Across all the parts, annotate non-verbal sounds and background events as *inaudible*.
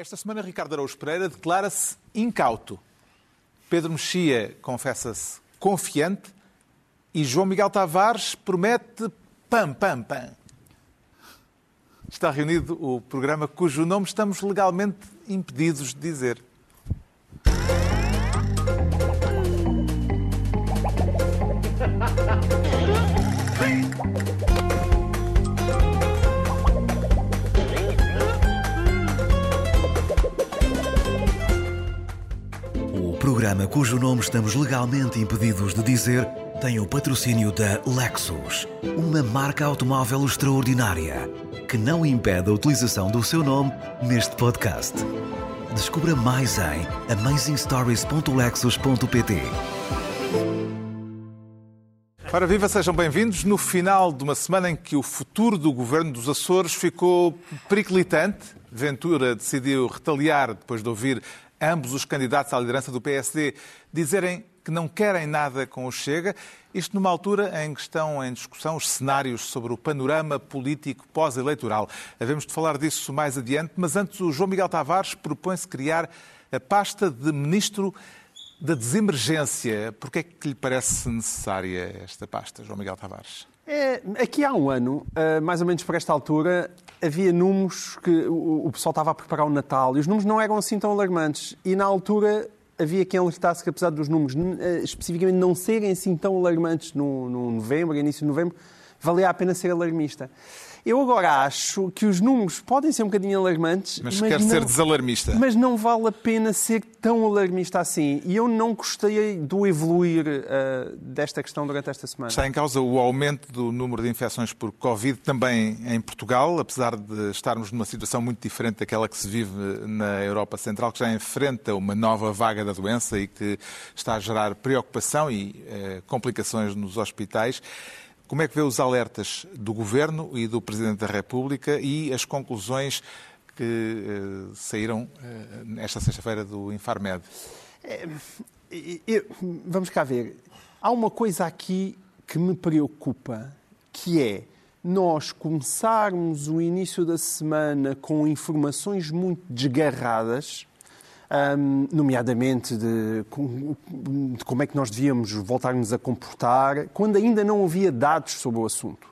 Esta semana, Ricardo Araújo Pereira declara-se incauto. Pedro Mexia confessa-se confiante e João Miguel Tavares promete pam, pam, pam. Está reunido o programa cujo nome estamos legalmente impedidos de dizer. Programa cujo nome estamos legalmente impedidos de dizer tem o patrocínio da Lexus, uma marca automóvel extraordinária que não impede a utilização do seu nome neste podcast. Descubra mais em amazingstories.lexus.pt. Ora, viva, sejam bem-vindos. No final de uma semana em que o futuro do governo dos Açores ficou periclitante, Ventura decidiu retaliar depois de ouvir ambos os candidatos à liderança do PSD dizerem que não querem nada com o Chega. Isto numa altura em que estão em discussão os cenários sobre o panorama político pós-eleitoral. Havemos de falar disso mais adiante, mas antes o João Miguel Tavares propõe-se criar a pasta de Ministro da Desemergência. Por que é que lhe parece necessária esta pasta, João Miguel Tavares? É, aqui há um ano, uh, mais ou menos por esta altura, havia números que o, o, pessoal estava a preparar o Natal e os números não eram assim tão alarmantes. E na altura havia quem alertasse que, apesar dos números uh, especificamente não serem assim tão alarmantes no, no novembro, início de novembro, valia a pena ser alarmista. Eu agora acho que os números podem ser um bocadinho alarmantes. Mas, mas quer não, ser desalarmista. Mas não vale a pena ser tão alarmista assim. E eu não gostei do evoluir uh, desta questão durante esta semana. Está em causa o aumento do número de infecções por Covid também em Portugal, apesar de estarmos numa situação muito diferente daquela que se vive na Europa Central, que já enfrenta uma nova vaga da doença e que está a gerar preocupação e uh, complicações nos hospitais. Como é que vê os alertas do Governo e do Presidente da República e as conclusões que uh, saíram uh, esta sexta-feira do Infarmed? É, eu, vamos cá ver. Há uma coisa aqui que me preocupa, que é nós começarmos o início da semana com informações muito desgarradas um, nomeadamente de, de, como é que nós devíamos voltar-nos a comportar, quando ainda não havia dados sobre o assunto.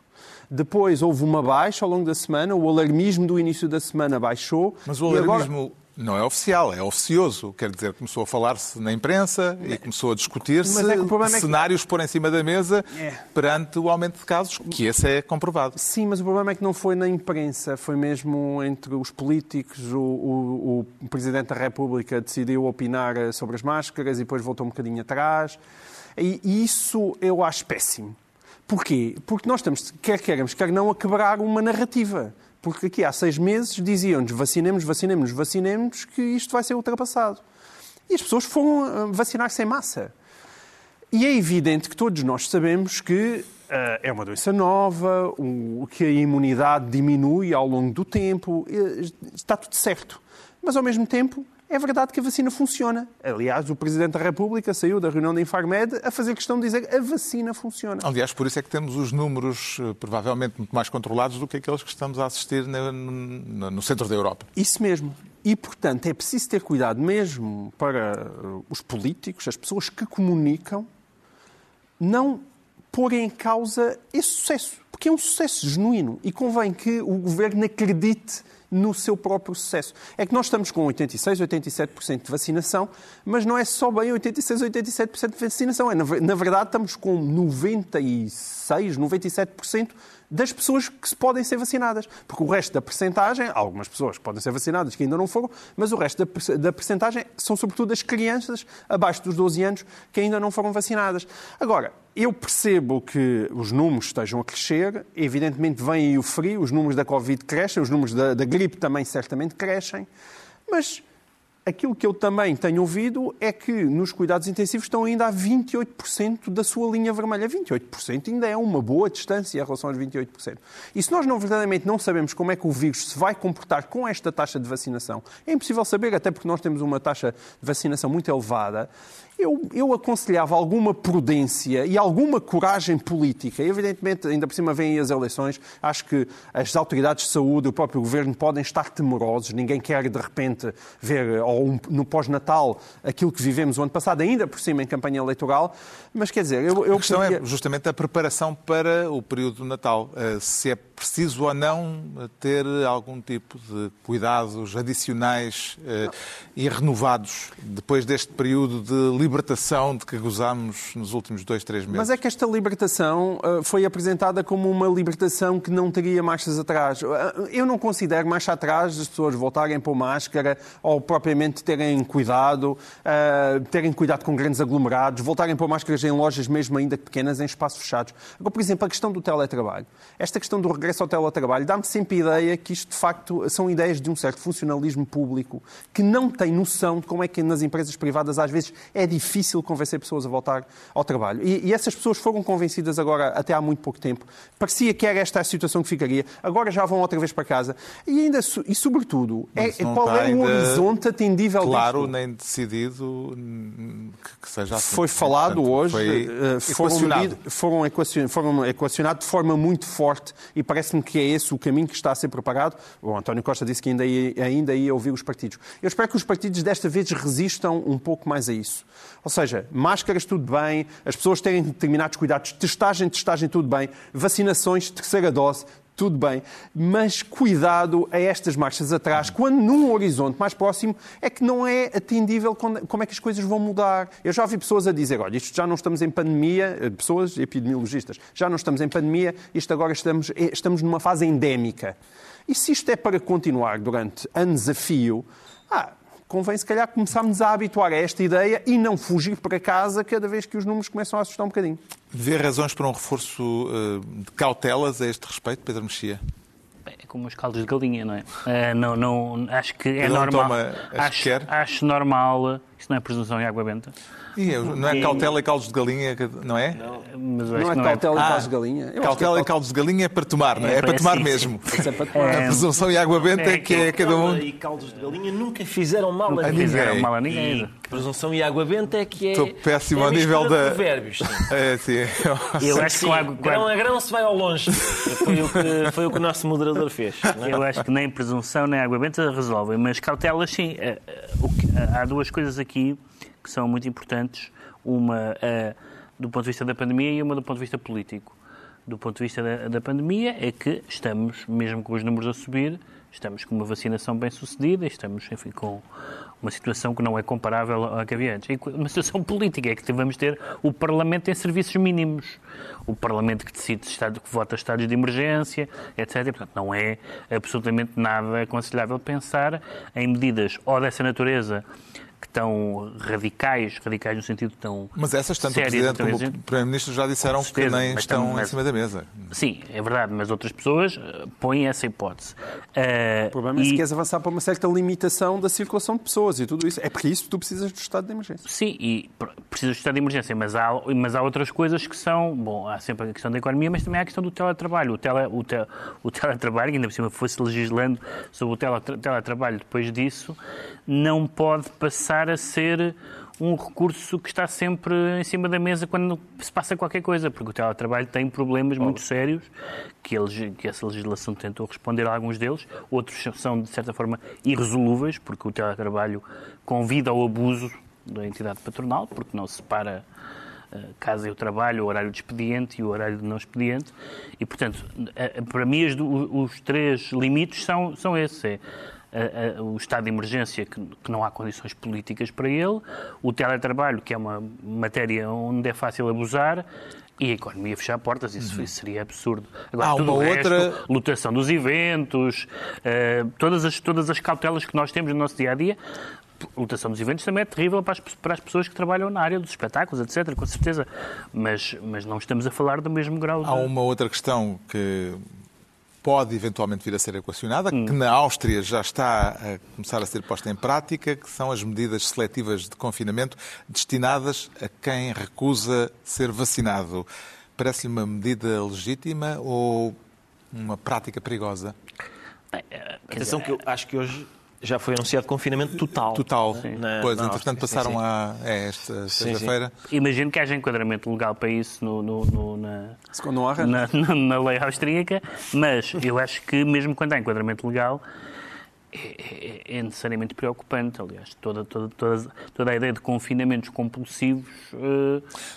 Depois houve uma baixa ao longo da semana, o alarmismo do início da semana baixou. Mas o alarmismo. Não é oficial, é oficioso. Quer dizer, começou a falar-se na imprensa e começou a discutir-se é cenários que... pôr em cima da mesa é. perante o aumento de casos, que esse é comprovado. Sim, mas o problema é que não foi na imprensa, foi mesmo entre os políticos. O, o, o Presidente da República decidiu opinar sobre as máscaras e depois voltou um bocadinho atrás. E isso eu acho péssimo. Porquê? Porque nós estamos, quer queremos, quer não, a quebrar uma narrativa. Porque aqui há seis meses diziam-nos vacinemos, vacinemos, vacinemos, que isto vai ser ultrapassado. E as pessoas foram ah, vacinar-se massa. E é evidente que todos nós sabemos que uh, é uma doença nova, um, que a imunidade diminui ao longo do tempo, está tudo certo. Mas, ao mesmo tempo, é verdade que a vacina funciona. Aliás, o Presidente da República saiu da reunião da Infarmed a fazer questão de dizer que a vacina funciona. Aliás, por isso é que temos os números eh, provavelmente muito mais controlados do que aqueles que estamos a assistir no, centro da Europa. Isso mesmo. E, portanto, é preciso ter cuidado mesmo para eh, os políticos, as pessoas que comunicam, não porem em causa esse sucesso. Porque é um sucesso genuíno e convém que o governo acredite no seu próprio sucesso. É que nós estamos com 86, 87% de vacinação, mas não é só bem 86, 87% de vacinação. É, na verdade, estamos com 96, 97% das pessoas que podem ser vacinadas. Porque o resto da percentagem, algumas pessoas que podem ser vacinadas que ainda não foram, mas o resto da percentagem são sobretudo as crianças abaixo dos 12 anos que ainda não foram vacinadas. Agora, eu percebo que os números estejam a crescer, evidentemente vem aí o frio, os números da Covid crescem, os números da, da gripe também certamente crescem, mas aquilo que eu também tenho ouvido é que nos cuidados intensivos estão ainda a 28% da sua linha vermelha. 28% ainda é uma boa distância em relação aos 28%. E se nós não verdadeiramente não sabemos como é que o vírus se vai comportar com esta taxa de vacinação, é impossível saber, até porque nós temos uma taxa de vacinação muito elevada, eu, eu, aconselhava alguma prudência e alguma coragem política. Evidentemente, ainda por cima vêm as eleições. Acho que as autoridades de saúde, o próprio governo, podem estar temerosos. Ninguém quer, de repente, ver, ou no pós-natal, aquilo que vivemos o ano passado, ainda por cima em campanha eleitoral. Mas, quer dizer, eu... eu a questão é justamente a preparação para o período do Natal. Eh, se é preciso ou não ter algum tipo de cuidados adicionais eh, e renovados depois deste período de libertação de que gozámos nos últimos dois, três meses. Mas é que esta libertação foi apresentada como uma libertação que não teria marchas atrás. Eu não considero marcha atrás as pessoas voltarem por máscara ou propriamente terem cuidado, uh, terem cuidado com grandes aglomerados, voltarem por máscaras em lojas mesmo ainda pequenas, em espaços fechados. Agora, por exemplo, a questão do teletrabalho. Esta questão do regresso ao teletrabalho dá-me sempre a ideia que isto, de facto, são ideias de um certo funcionalismo público que não tem noção de como é que nas empresas privadas às vezes é difícil convencer pessoas a voltar ao trabalho. E, e, essas pessoas foram convencidas agora, até há muito pouco tempo. Parecia que era esta a situação que ficaria. Agora já vão outra vez para casa. E ainda, e sobretudo, é, qual é o horizonte atendível Claro, disto? nem decidido que seja assim. Foi falado Portanto, hoje, foi eh, foram, foram, equacionados, foram equacionados de forma muito forte e parece-me que é esse o caminho que está a ser propagado. O António Costa disse que ainda ia, ainda ia ouvir os partidos. Eu espero que os partidos desta vez resistam um pouco mais a isso. Ou seja, máscaras tudo bem, as pessoas terem determinados cuidados, testagem, testagem tudo bem, vacinações, terceira dose, tudo bem, mas cuidado a estas marchas atrás, quando num horizonte mais próximo é que não é atendível como é que as coisas vão mudar. Eu já ouvi pessoas a dizer, olha, isto já não estamos em pandemia, eh, pessoas epidemiologistas, já não estamos em pandemia, isto agora estamos, eh, estamos numa fase endémica. E se isto é para continuar durante anos a fio, ah, convém se calhar começarmos a habituar a esta ideia e não fugir para casa cada vez que os números começam a assustar um bocadinho. Vê razões para um reforço uh, de cautelas a este respeito, Pedro Mexia? É como os caldos de galinha, não é? Uh, não, não, acho que é normal. Acho, acho normal. Isto não é presunção em água benta. E não é cautela e caldos de galinha, não é? Não, mas não é não cautela é... e caldos de galinha. Eu cautela é e caldos de galinha é para tomar, não é? É, é para tomar mesmo. É para tomar. *laughs* A presunção e água benta é, que é cada um. e caldos de galinha nunca fizeram mal nunca a ninguém. Fizeram mal a ninguém. E presunção e água benta é que é. Estou péssimo ao nível da. Provérbios. *laughs* É, sim. Eu acho que água... grão a grão se vai ao longe. Foi o que, foi o, que o nosso moderador fez. Eu acho que nem presunção nem água benta resolvem, mas cautelas sim. Eh, eh, há duas coisas aqui que são muito importantes uma uh, do ponto de vista da pandemia e uma do ponto de vista político. Do ponto de vista da, da, pandemia é que estamos, mesmo com os números a subir, estamos com uma vacinação bem sucedida, estamos, enfim, com uma situação que não é comparável à que havia antes. E uma situação política é que vamos ter o Parlamento em serviços mínimos. O Parlamento que decide, estado, que vota estados de emergência, etc. Portanto, não é absolutamente nada aconselhável pensar em medidas ou dessa natureza que estão radicais, radicais no sentido tão. Mas essas, tanto sérias, o Presidente como o Primeiro-Ministro já disseram certeza, que nem estão mas, em cima da mesa. Sim, é verdade, mas outras pessoas eh, põem essa hipótese. Uh, o problema e... é se queres avançar para uma certa limitação da circulação de pessoas e tudo isso. É para isso que tu precisas do estado de emergência. Sim, e precisas do estado de emergência, mas há, mas há outras coisas que são. Bom, há sempre a questão da economia, mas também há a questão do teletrabalho. O, tele, o, te, o *laughs* teletrabalho, ainda por cima fosse legislando sobre o teletrabalho depois disso, não pode passar a ser um recurso que está sempre em cima da mesa quando se passa qualquer coisa, porque o teletrabalho tem problemas muito sérios que, eles, que essa legislação tentou responder a alguns deles, outros são, de certa forma, irresolúveis, porque o teletrabalho convida ao abuso da entidade patronal, porque não separa uh, casa e o trabalho, o horário de expediente e o horário de não expediente, e, portanto, para mim, os, os três limites são, são esses. É, o estado de emergência, que, que, não há condições políticas para ele, o teletrabalho, que é uma matéria onde é fácil abusar, e a economia fechar portas, isso, uhum. seria absurdo. Agora, há uma outra. Resto, lotação dos eventos, uh, todas, as, todas as cautelas que nós temos no nosso dia a dia. Lotação dos eventos também é terrível para as, para as pessoas que trabalham na área dos espetáculos, etc., com certeza. Mas, mas não estamos a falar do mesmo grau. Há uma outra questão que pode eventualmente vir a ser equacionada, que na Áustria já está a começar a ser posta em prática, que são as medidas seletivas de confinamento destinadas a quem recusa ser vacinado. Parece-lhe uma medida legítima ou uma prática perigosa? Atenção que eu acho que hoje já foi anunciado confinamento total. Total. Na- pois, na entretanto, passaram Sim, sim. a é, esta sexta-feira. Imagino que haja enquadramento legal para isso no, no- no- na, na, *laughs* na- na lei austríaca, mas eu acho que mesmo quando há enquadramento legal é, é- é necessariamente preocupante. Aliás, toda, toda, toda, toda a ideia de confinamentos compulsivos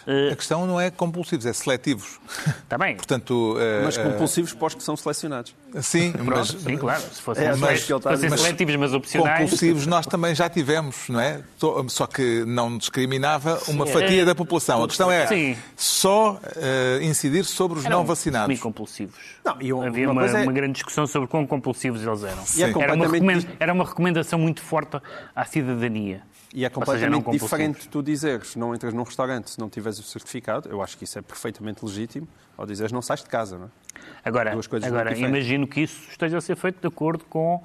eh, A questão não é compulsivos, é seletivos. está bem. *laughs* Portanto, eh, Mas compulsivos para os que são selecionados. Sim, Pronto, mas sim, claro. Se fossem, É, sele- mas que ele está a fossem dizer. seletivos, mas opcionais. compulsivos nós também já tivemos, não é? Só que não discriminava uma é. fatia da população. A questão é Sim. só eh, incidir sobre os Eram não vacinados. semi-compulsivos. Não, e um- Havia uma uma, é- uma grande discussão sobre quão compulsivos eles eram. E é era, uma era uma recomendação muito forte à cidadania. E é seja, completamente compulsivos. diferente tu dizeres não entras num restaurante se não tiveres o certificado. Eu acho que isso é perfeitamente legítimo. Ou dizeres não sais de casa, não é? Agora, agora imagino que isso esteja a ser feito de acordo com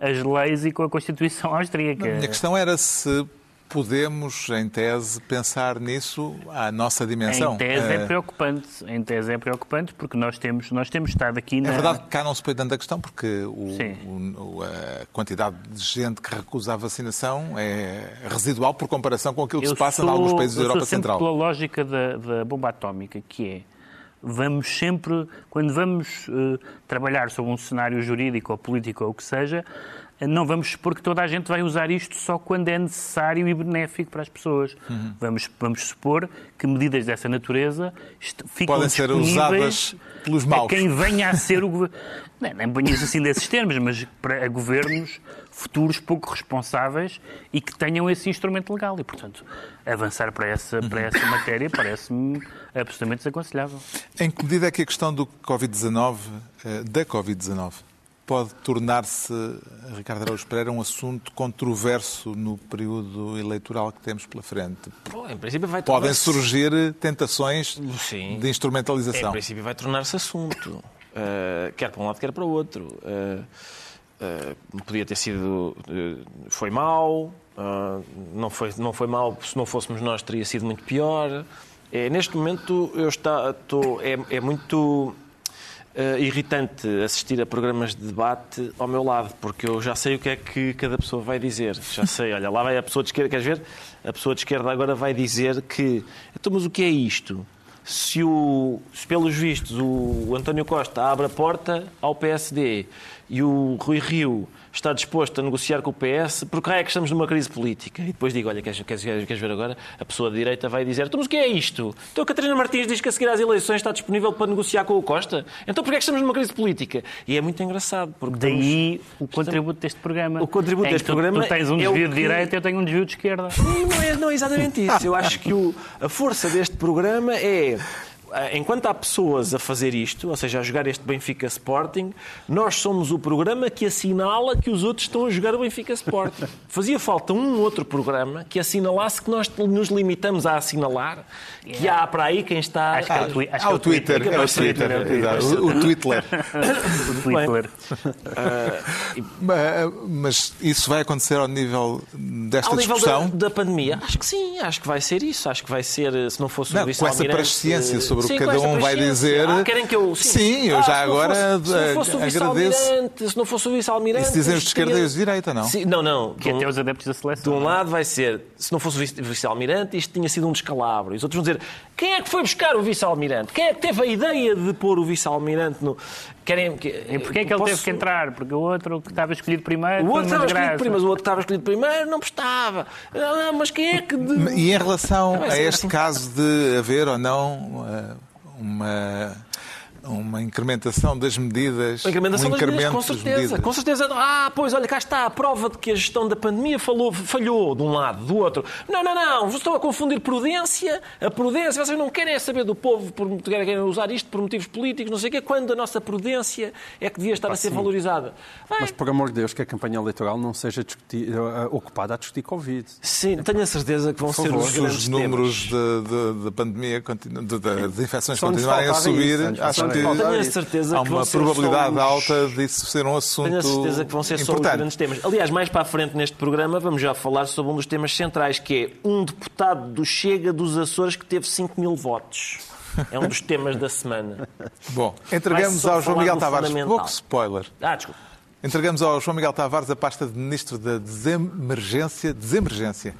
as leis e com a Constituição *laughs* austríaca. A minha questão era se podemos, em tese, pensar nisso à nossa dimensão. Em tese é Eh, preocupante. Em tese é preocupante porque nós temos, nós temos estado aqui na. É verdade que cá não se põe tanto a questão, porque o- o- a quantidade de gente que recusa a vacinação é residual por comparação com aquilo que Eu se passa em sou- alguns países da eu sou Europa Central. pela lógica da, da bomba atómica, que é vamos sempre, quando vamos eh, trabalhar sobre um cenário jurídico ou político ou o que seja, não vamos supor que toda a gente vai usar isto só quando é necessário e benéfico para as pessoas. Uhum. Vamos, vamos supor que medidas dessa natureza ficam Podem ser usadas pelos maus. quem venha a ser o governo. *laughs* Não, nem ponho isso assim desses termos, mas para governos futuros pouco responsáveis e que tenham esse instrumento legal. E, portanto, avançar para essa, para essa matéria parece-me absolutamente desaconselhável. Em que medida é que a questão do Covid-19, eh, da Covid-19, pode tornar-se, Ricardo Araújo Pereira, um assunto controverso no período eleitoral que temos pela frente? Bom, em princípio vai Podem surgir tentações Sim. de Em instrumentalização. princípio vai tornar-se assunto. Uh, quer para um lado, quer para o outro. Uh, uh, podia ter sido. foi uh, não, foi, não foi mau. Se não fôssemos nós, teria sido muito pior. É, neste momento, eu está, estou, é, é muito. Uh, irritante assistir a programas de debate ao meu lado, porque eu já sei o que é que cada pessoa vai dizer. Já sei, olha, lá vai a pessoa de esquerda, queres ver? A pessoa de esquerda agora vai dizer que. Então, mas o que é isto? Se, o, se pelos vistos o António Costa abre a porta ao PSD e o Rui Rio está disposto a negociar com o PS, por que é que estamos numa crise política? E depois digo, olha, queres, queres, queres ver agora? A pessoa de direita vai dizer, então mas o que é isto? Então a Catarina Martins diz que a seguir às eleições está disponível para negociar com o Costa? Então porquê é que estamos numa crise política? E é muito engraçado, porque Daí o contributo deste programa. O contributo deste tu, programa Tu tens um é desvio de que- direita eu tenho um desvio de esquerda. Não é, não é exatamente isso. Eu acho que o- a força deste programa é. Eh, Enquanto há pessoas a fazer isto, ou seja, a jogar este Benfica Sporting, nós somos o programa que assinala que os outros estão a jogar o Benfica Sporting. *laughs* Fazia falta um outro programa que assinalasse que nós nos limitamos a assinalar que há para aí quem está. Acho que é o twi- acho Há que é o Twitter, é o Twitter, o Twitter, exato, o o Twitter. o Twitter. *laughs* Ma- Mas isso vai acontecer ao nível desta Ao nível da, discussão? da pandemia, acho que sim, acho que vai ser isso. Acho que vai ser, eh, se não fosse Não, o com essa presciência sobre o sim, que com cada um vai dizer. Ah, querem que eu. Sim, eu Ah, já agora fosse- se não fosse o agradeço. vice-almirante, se não fosse o vice-almirante. Isso dizem os de esquerda e os de direita, não? Sim, não, não. Que de um- até os adeptos da de seleção. um lado vai ser, se não fosse o vice- vice-almirante, isto tinha sido um descalabro. E os outros vão dizer, quem é que foi buscar o vice-almirante? Quem é que teve a ideia de pôr o vice-almirante no... Querem, que, E porquê é que ele posso- teve que entrar? Porque o outro que estava escolhido primeiro. O outro estava escolhido primeiro, mas o outro que estava escolhido primeiro não prestava. Ah, mas quem é que... de- E em relação Vai a ser este assim. caso de haver ou não eh, uma, uma incrementação das medidas, A incrementação um das medidas, com certeza. medidas. Com certeza. Ah, pois, olha, cá está a prova de que a gestão da pandemia falhou, falhou de um lado, do outro. Não, não, não. Estão a confundir prudência. A prudência, vocês não querem é saber do povo, por, querem usar isto por motivos políticos, não sei o quê, quando a nossa prudência é que devia estar a ser valorizada. Vai. Mas, por amor de Deus, que a campanha eleitoral não seja discutir- eh, ocupada a discutir Covid. Sim, tenho a certeza que vão ser Se os grandes os números de pandemia, de, de- de infecções Só continuarem a subir, isso, acho que tenho a certeza há uma probabilidade os- alta disso ser um assunto Tenho a certeza que vão ser só os importante. grandes temas. Aliás, mais para a frente neste programa vamos já falar sobre um dos temas centrais, que é um deputado do Chega dos Açores que teve 5 mil votos. É um dos temas da semana. Bom, entregamos ao João Miguel Tavares, pouco spoiler, Ah, desculpa. entregamos ao João Miguel Tavares a pasta de Ministro da Desemergência, desemergência.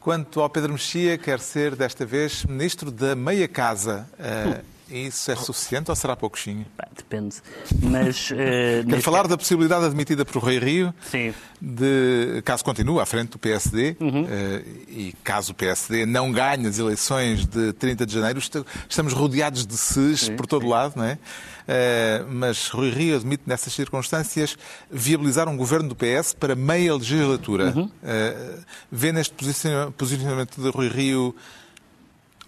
Quanto ao Pedro Mexia, quer ser desta vez Ministro da Meia Casa. Eh, isso é suficiente ou será pouquinho? Depende. Mas. eh, *laughs* Quero falar da possibilidade admitida por Rui Rio Sim. de, caso continue à frente do PSD, Uhum. eh, e caso o PSD não ganhe as eleições de 30 de janeiro, est- estamos rodeados de SES por todo lado, não é? Eh, mas Rui Rio admite nessas circunstâncias viabilizar um governo do PS para meia legislatura. Uhum. Eh, vê neste posiciona- posicionamento de Rui Rio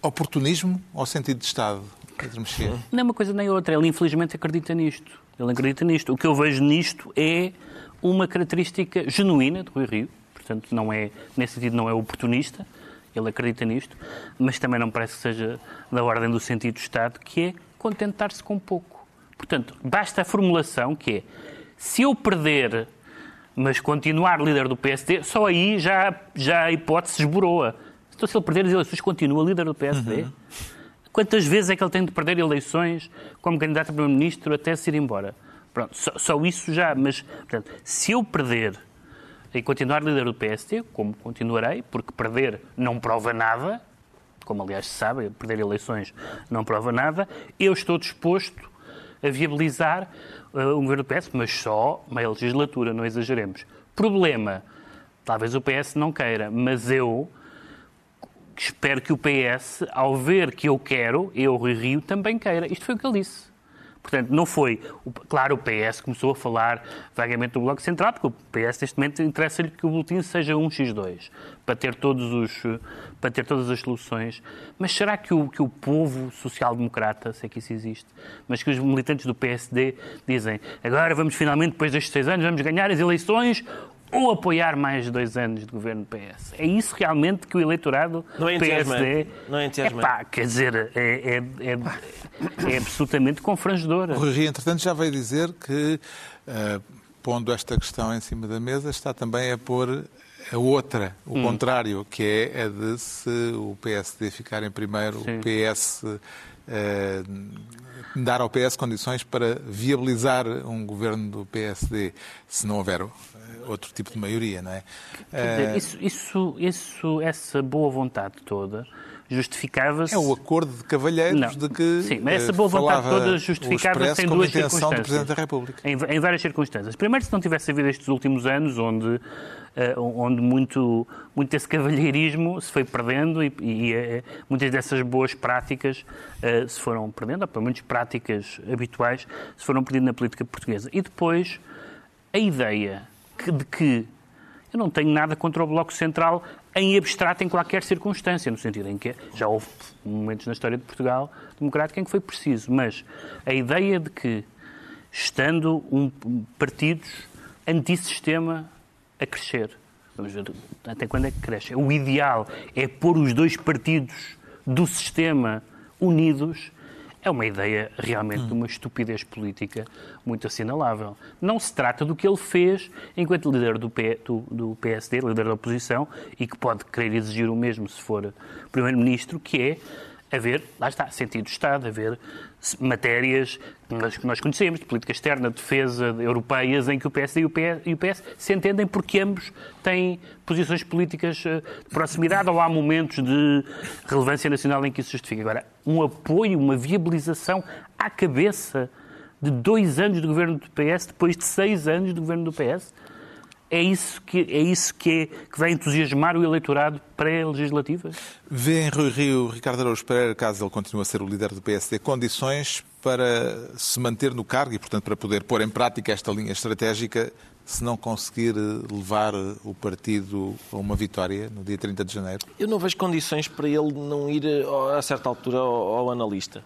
oportunismo ou sentido de Estado? Pedro Mexia? Nem uma coisa nem outra. Ele infelizmente acredita nisto. Ele acredita nisto. O que eu vejo nisto é uma característica genuína de Rui Rio. Portanto, não é, nesse sentido, não é oportunista. Ele acredita nisto. Mas também não parece que seja da ordem do sentido de Estado, que é contentar-se com pouco. Portanto, basta a formulação que é se eu perder, mas continuar líder do PSD, só aí já, já a hipótese esboroa. Então, se ele perder as eleições, continua líder do PSD. Quantas vezes é que ele tem de perder eleições como candidato a primeiro-ministro até se ir embora? Pronto, só, só isso já, mas, portanto, se eu perder e continuar líder do PSD, como continuarei, porque perder não prova nada, como aliás se sabe, perder eleições não prova nada, eu estou disposto a viabilizar uh, governo do PS, mas só meia legislatura, não exageremos. Problema, talvez o PS não queira, mas eu espero que o PS, ao ver que eu quero, eu, Rui Rio, também queira. Isto foi o que ele disse. Portanto, não foi. Claro, o PS começou a falar vagamente do Bloco Central, porque o PS, neste momento, interessa-lhe que o boletim seja um X2, para ter, todos os, para ter todas as soluções. Mas será que o, que o povo social-democrata, sei que isso existe, mas que os militantes do PSD dizem agora vamos finalmente, depois destes seis anos, vamos ganhar as eleições ou apoiar mais dois anos de governo do PS? É isso realmente que o eleitorado Não é. PSD... Não é entusiasmante. Epá, quer dizer, é, é, é, é absolutamente confrangedor. O Rui entretanto, já veio dizer que, eh, pondo esta questão em cima da mesa, está também a pôr a outra, o contrário, que é a de se o PSD ficar em primeiro, Sim. o PS eh, dar ao PS condições para viabilizar um governo do PSD, se não houver outro tipo de maioria, não é? Dizer, Eh, Isso, isso, isso, essa boa vontade toda justificava-se. É o acordo de cavalheiros Não. de que Sim, mas essa eh, boa vontade toda justificava-se em duas intenção do circunstâncias. Presidente da República. Em, em várias circunstâncias. Primeiro, se não tivesse havido estes últimos anos, onde, eh, onde muito, muito desse cavalheirismo se foi perdendo e, e, muitas dessas boas práticas se foram perdendo, ou pelo menos práticas habituais, se foram perdendo na política portuguesa. E depois, a ideia de que eu não tenho nada contra o Bloco Central em abstrato em qualquer circunstância, no sentido em que já houve momentos na história de Portugal democrática em que foi preciso, mas a ideia de que, estando um, partidos antissistema a crescer, vamos ver até quando é que cresce, o ideal é pôr os dois partidos do sistema unidos, é uma ideia realmente de uma estupidez política muito assinalável. Não se trata do que ele fez enquanto líder do, P- do- do PSD, líder da oposição, e que pode querer exigir o mesmo se for primeiro-ministro, que é haver, lá está, sentido de Estado, haver matérias que nós, conhecemos, de política externa, de defesa, de europeias, em que o PSD e o PS, e o PS se entendem porque ambos têm posições políticas eh, de proximidade ou há momentos de relevância nacional em que isso justifica. Agora, um apoio, uma viabilização à cabeça de dois anos do governo do PS, depois de seis anos do governo do PS, é isso que, é isso que, é, que vai entusiasmar o eleitorado pré-legislativas? Vê em Rui Rio Ricardo Araújo Pereira, caso ele continue a ser o líder do PSD, condições para se manter no cargo e, portanto, para poder pôr em prática esta linha estratégica se não conseguir eh, levar eh, o partido a uma vitória no dia 30 de janeiro? Eu não vejo condições para ele não ir eh, a certa altura ao, ao analista.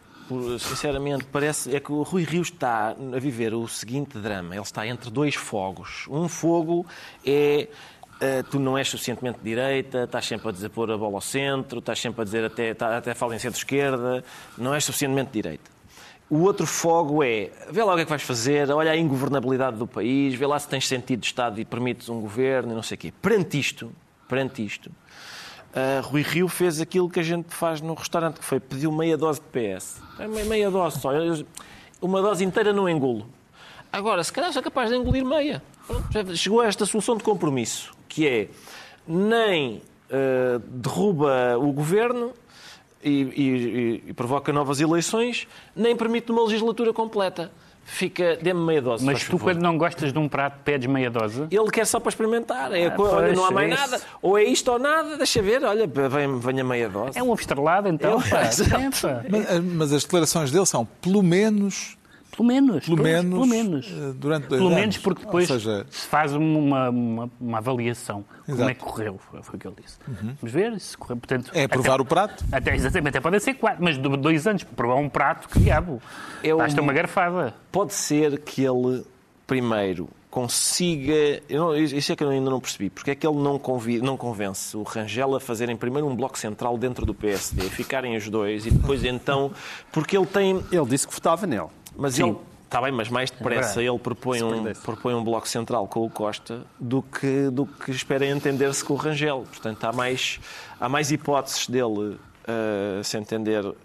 Sinceramente, parece é que o Rui Rio está a viver o seguinte drama. Ele está entre dois fogos. Um fogo é eh, tu não és suficientemente direita, estás sempre a dizer pôr a bola ao centro, estás sempre a dizer até, tá- até fala em centro-esquerda, não és suficientemente direita. O outro fogo é, vê lá o que é que vais fazer, olha a ingovernabilidade do país, vê lá se tens sentido de Estado e permites um governo e não sei o quê. Perante isto, perante isto, uh, Rui Rio fez aquilo que a gente faz no restaurante, que foi pediu meia dose de PS. É meia dose só. Uma dose inteira não engulo. Agora, se calhar sou capaz de engolir meia. Chegou a esta solução de compromisso, que é nem uh, derruba o governo e, e, e, provoca novas eleições, nem permite uma legislatura completa. Fica, dê-me meia dose. Mas tu, favor. quando não gostas de um prato, pedes meia dose? Ele quer só para experimentar. É, ah, olha, não há mais é nada. Ou é isto ou nada, deixa ver, olha, vem, venha meia dose. É um ovo estrelado, então. É, é, mas, mas as declarações dele são, pelo menos, pelo menos. Pelo menos. Pelo menos. Eh, durante dois pelo anos. menos porque depois seja... se faz uma, uma, uma avaliação. Exato. Como é que correu, foi o que ele disse. Uhum. Vamos ver se correu. Portanto, é provar até, o prato? Até, exatamente, até podem ser quatro, mas dois anos para provar um prato, que diabo. É Basta uma garfada. Pode ser que ele, primeiro, consiga. Não, isso é que eu ainda não percebi. Porque é que ele não, convi, não convence o Rangel a fazerem primeiro um bloco central dentro do PSD, ficarem os dois e depois então. Porque ele tem. Ele disse que votava nele. Mas Sim. ele Está bem, mas mais depressa é ele propõe um, propõe um bloco central com o Costa do que, do que espera entender-se com o Rangel. Portanto, há mais, há mais hipóteses dele uh, se entender uh,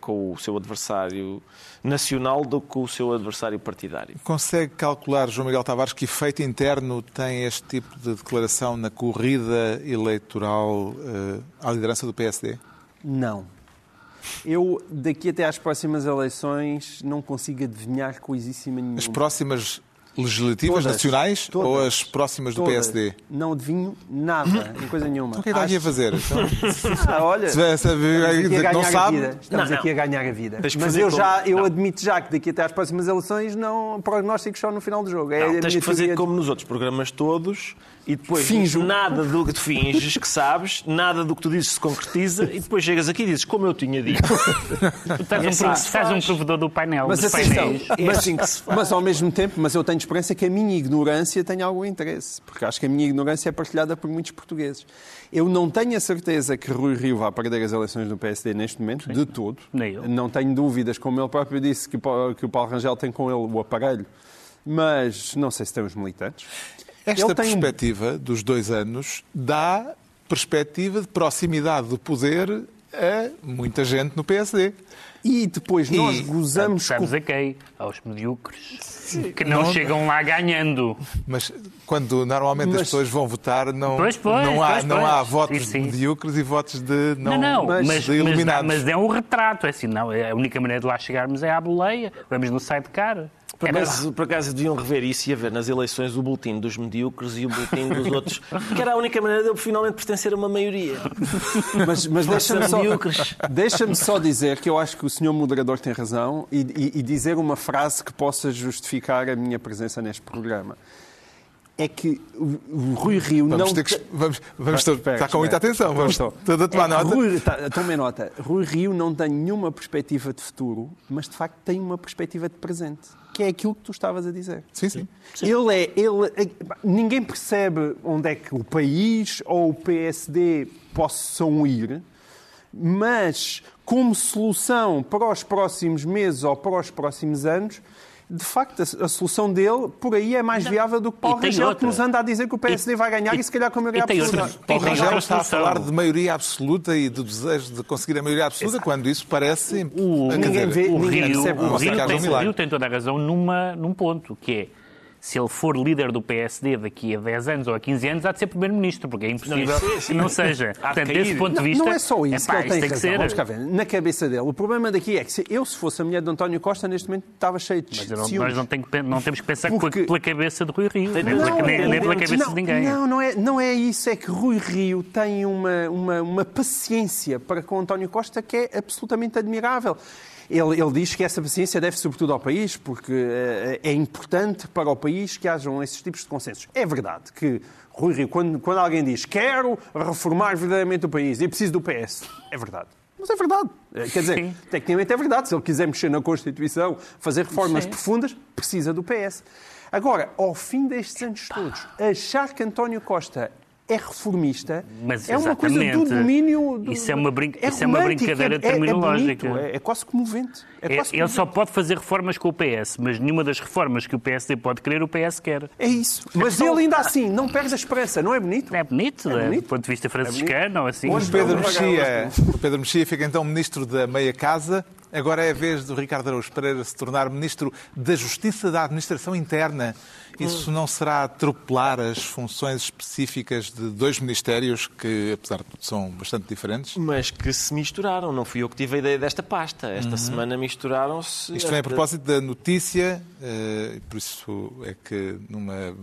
com o seu adversário nacional do que com o seu adversário partidário. Consegue calcular, João Miguel Tavares, que efeito interno tem este tipo de declaração na corrida eleitoral uh, à liderança do PSD? Não. Eu, daqui até às próximas eleições, não consigo adivinhar coisíssima nenhuma. As próximas legislativas todas, nacionais todas, ou as próximas do todas. PSD? Não adivinho nada, em coisa nenhuma. Então o que é que está aqui a fazer? *laughs* Então, ah, olha, se, se, não sabe... Estamos não, aqui a ganhar a vida. Mas eu, já, eu admito já que daqui até às próximas eleições não prognósticos só no final do jogo. É não, tens que fazer como nos outros programas todos e depois Finjo. nada do que tu finges que sabes, nada do que tu dizes se concretiza e depois chegas aqui e dizes como eu tinha dito. tu estás, um, estás um provedor do painel. Mas, assim, é assim mas, mas ao mesmo tempo, mas eu tenho esperança que a minha ignorância tenha algum interesse, porque acho que a minha ignorância é partilhada por muitos portugueses. Eu não tenho a certeza que Rui Rio vá perder as eleições do PSD neste momento, Sim. de todo. Nem eu. Não tenho dúvidas, como ele próprio disse, que o Paulo Rangel tem com ele o aparelho, mas não sei se tem os militantes. Esta perspectiva um... dos dois anos dá perspectiva de proximidade do poder a muita gente no PSD. E depois nós e gozamos estamos com... a quem? Aos medíocres. Que não, não, chegam lá ganhando. Mas quando normalmente mas... as pessoas vão votar, não, pois, pois, não, há, pois, não há votos sim, sim. medíocres e votos de não, não, não mas, de iluminados. Mas, mas, é um retrato. É assim, não, a única maneira de lá chegarmos é à boleia. Vamos no site de cara. Por acaso, por acaso deviam rever isso e haver nas eleições o boletim dos medíocres e o boletim dos *laughs* outros, que era a única maneira de eu finalmente pertencer a uma maioria. *laughs* Mas, mas deixa-me só, deixa só dizer que eu acho que o senhor moderador tem razão e, e, e dizer uma frase que possa justificar a minha presença neste programa é que o Rui Rio vamos não. Ter que, vamos, vamos ter, está com muita atenção, vamos toda a tomar é, nota. Rui, tá, tomem nota. Rui Rio não tem nenhuma perspectiva de futuro, mas de facto tem uma perspectiva de presente que é aquilo que tu estavas a dizer. Sim, sim. sim. Ele é, ele, é, ninguém percebe onde é que o país ou o PSD possam ir, mas como solução para os próximos meses ou para os próximos anos, de facto, a, a, solução dele por aí é mais viável do que Paulo Rangel, outra. que nos anda a dizer que o PSD e, vai ganhar e, e se calhar com a maioria absoluta. Outra, Paulo Rangel está a falar de maioria absoluta e do desejo de conseguir a maioria absoluta, Exato. quando isso parece... O, ninguém vê, o ninguém Rio. O Rio, tem, o Rio tem toda a razão numa, num ponto, que é se ele for líder do PSD daqui a 10 anos ou a 15 anos, há de ser primeiro-ministro, porque é impossível não, que não seja. Portanto, desse ponto de vista. Não, não é só isso epá, que ele tem, razão. Vamos cá ver. Na cabeça dele. O problema daqui é que se eu, se fosse a mulher de António Costa, neste momento estava cheio de Mas não, nós não, tem, não, temos que pensar porque... pela cabeça de Rui Rio, nem, não, pela, nem, nem pela cabeça de ninguém. Não, não é, não é isso. É que Rui Rio tem uma, uma, uma paciência para com António Costa que é absolutamente admirável. Ele, ele diz que essa paciência deve sobretudo ao país, porque uh, é importante para o país que hajam esses tipos de consensos. É verdade que, Rui Rio, quando, quando alguém diz quero reformar verdadeiramente o país e preciso do PS, é verdade. Mas é verdade. Eh, quer dizer, Sim. tecnicamente é verdade. Se ele quiser mexer na Constituição, fazer reformas Sim. profundas, precisa do PS. Agora, ao fim destes anos todos, achar que António Costa é reformista, Mas, é uma coisa do domínio... Do... Isso é uma brin- isso é uma brincadeira é- é- terminológica. É, bonito, é, é quase comovente. É É, quase ele só pode fazer reformas com o PS, mas nenhuma das reformas que o PSD pode querer, o PS quer. É isso. Mas ele ainda assim não perde a esperança, não é bonito? É bonito, É é bonito. do ponto de vista franciscano, ou assim. O Hoje Pedro, Vamos Mexia, o Pedro Mexia fica então ministro da meia casa. Agora é a vez do Ricardo Araújo Pereira se tornar ministro da Justiça da Administração Interna. Isso não será atropelar as funções específicas de dois ministérios que, apesar de tudo, são bastante diferentes? Mas que se misturaram. Não fui eu que tive a ideia desta pasta. Esta semana misturaram-se. Isto vem a propósito da notícia, e por isso é que numa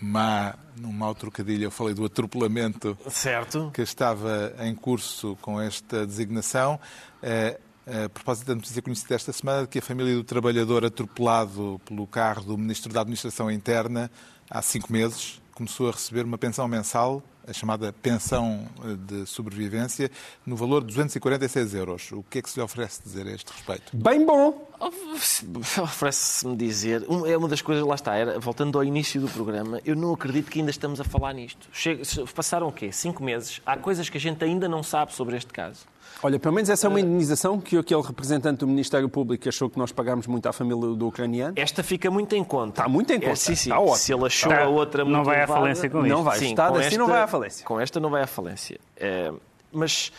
má, num mau trocadilho eu falei do atropelamento Certo. que estava em curso com esta designação. eh, A propósito da notícia conhecida esta semana de que a família do trabalhador atropelado pelo carro do Ministro da Administração Interna há cinco meses começou a receber uma pensão mensal, a chamada pensão eh, de sobrevivência, no valor de 246 euros. O que é que se lhe oferece dizer a este respeito? Bem bom. *laughs* Oferece-me dizer, é uma das coisas, lá está, era, voltando ao início do programa, eu não acredito que ainda estamos a falar nisto. Chega- passaram o quê? Cinco meses. Há coisas que a gente ainda não sabe sobre este caso. Olha, pelo menos essa é uma indenização que aquele representante do Ministério Público achou que nós pagámos muito à família do ucraniano. Esta fica muito em conta. Está muito em É, conta. sim, sim. Está ótimo. Se ele achou Está- a outra não muito vai à falência com Não isto. vai. Sim, Estado com assim não vai à falência. Com esta não vai à falência. É, mas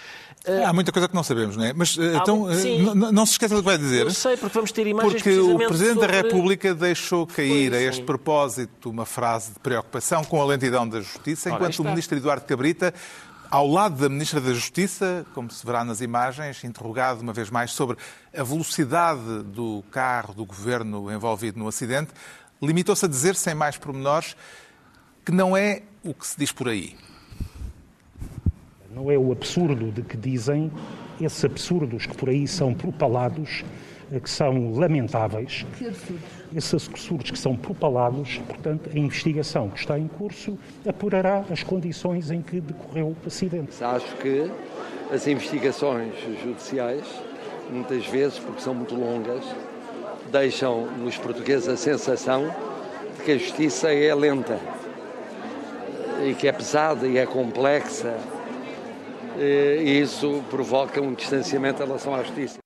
eh, Há muita coisa que não sabemos, não é? Mas Há então, sim. n- não se esqueça do que vai dizer. eu sei, porque vamos ter imagens Porque o Presidente da sobre- República deixou cair Foi, a sim. este propósito uma frase de preocupação com a lentidão da Justiça, Ora, enquanto o. Ministro Eduardo Cabrita, ao lado da Ministra da Justiça, como se verá nas imagens, interrogado uma vez mais sobre a velocidade do carro do Governo envolvido no acidente, limitou-se a dizer, sem mais pormenores, que não é o que se diz por aí. Não é o absurdo de que dizem, esses absurdos que por aí são propalados, eh, que são lamentáveis. Esses absurdos que são propalados, portanto, a investigação que está em curso apurará as condições em que decorreu o acidente. Acho que as investigações judiciais, muitas vezes, porque são muito longas, deixam nos portugueses a sensação de que a justiça é lenta e que é pesada e é complexa. E isso provoca um distanciamento em relação à justiça.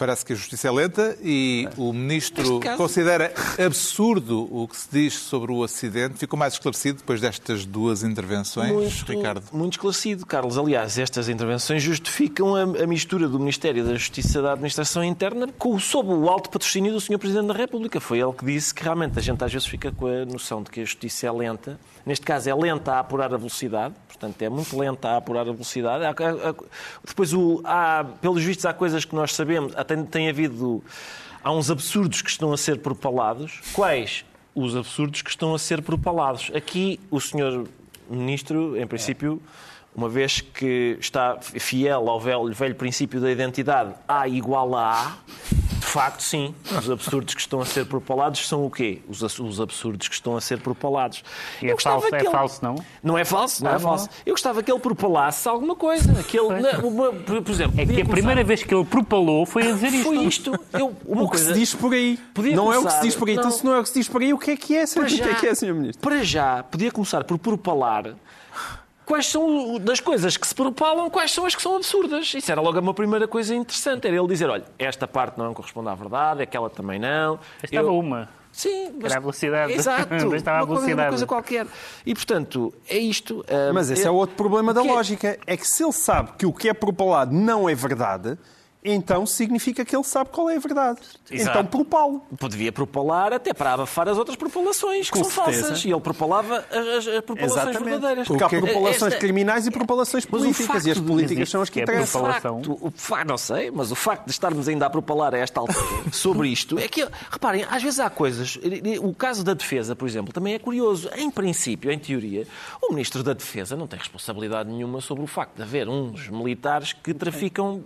Parece que a justiça é lenta e o ministro caso- considera absurdo o que se diz sobre o acidente. Ficou mais esclarecido depois destas duas intervenções, Muito, Ricardo? muito esclarecido, Carlos. Aliás, estas intervenções justificam a, a mistura do Ministério da Justiça e da Administração Interna com, sob o alto patrocínio do Sr. Presidente da República. Foi ele que disse que realmente a gente às vezes fica com a noção de que a justiça é lenta. Neste caso, é lenta a apurar a velocidade, portanto, é muito lenta a apurar a velocidade. Há- há- há- depois, o, há, pelos vistos, há coisas que nós sabemos. Tem, tem havido. Há uns absurdos que estão a ser propalados. Quais? Os absurdos que estão a ser propalados. Aqui, o senhor Ministro, em princípio, uma vez que está fiel ao velho, velho princípio da identidade A igual a A, facto, sim. Os absurdos que estão a ser propalados são o quê? Os, os absurdos que estão a ser propalados. E é Eu gostava falso, é que ele- falso, não? Não é falso, não, é não. falso. Eu gostava que ele propalasse alguma coisa. Que ele, na- uma- por exemplo, É que a primeira começar- vez que ele propalou foi a dizer isto. Foi isto. Eu, uma O que coisa, se diz por aí. Podia não é o que se começar- diz por aí. Então, não. se não é o que se diz por aí, o que é que é, Sr. para O que é que é, Sr. Ministro? para já, podia começar por propalar quais são, das coisas que se propalam, quais são as que são absurdas. Isso era logo uma primeira coisa interessante. Era ele dizer, olha, esta parte não corresponde à verdade, aquela também não. Estava Eu- uma. Sim, Era a velocidade. Exato. *laughs* Mas estava a uma, coisa, uma velocidade. coisa qualquer. E, portanto, é isto. ah, Mas esse é outro problema da que é- lógica. É que se ele sabe que o que é propalado não é verdade, então significa que ele sabe qual é a verdade. Exato. Então propalo. Podia propalar até para abafar as outras propalações, que Com são certeza. falsas. E ele propalava as, as propalações verdadeiras. Porque há propalações Esta- criminais e propalações políticas. E as políticas são as que que é interessam. propalação. facto, o facto, não sei, mas o facto de estarmos ainda a propalar a esta altura *laughs* sobre isto é que, reparem, às vezes há coisas. O caso da defesa, por exemplo, também é curioso. Em princípio, em teoria, o Ministro da Defesa não tem responsabilidade nenhuma sobre o facto de haver uns militares que traficam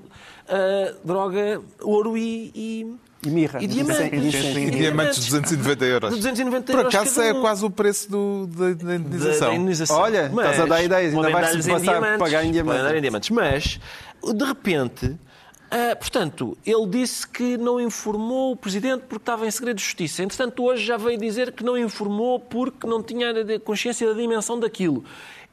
ah, droga, ouro e. e E mirra. E diamantes. E diamantes. E diamantes de 290 euros. De 290 Por euros acaso cada é um. quase o preço do, da, da da, indenização. da indenização. Olha, Mas estás a dar ideias, ainda vais passar pagar em diamantes. dar em diamantes. Mas, de repente, Ah, portanto, ele disse que não informou o Presidente porque estava em segredo de justiça. Entretanto, hoje já veio dizer que não informou porque não tinha consciência da dimensão daquilo.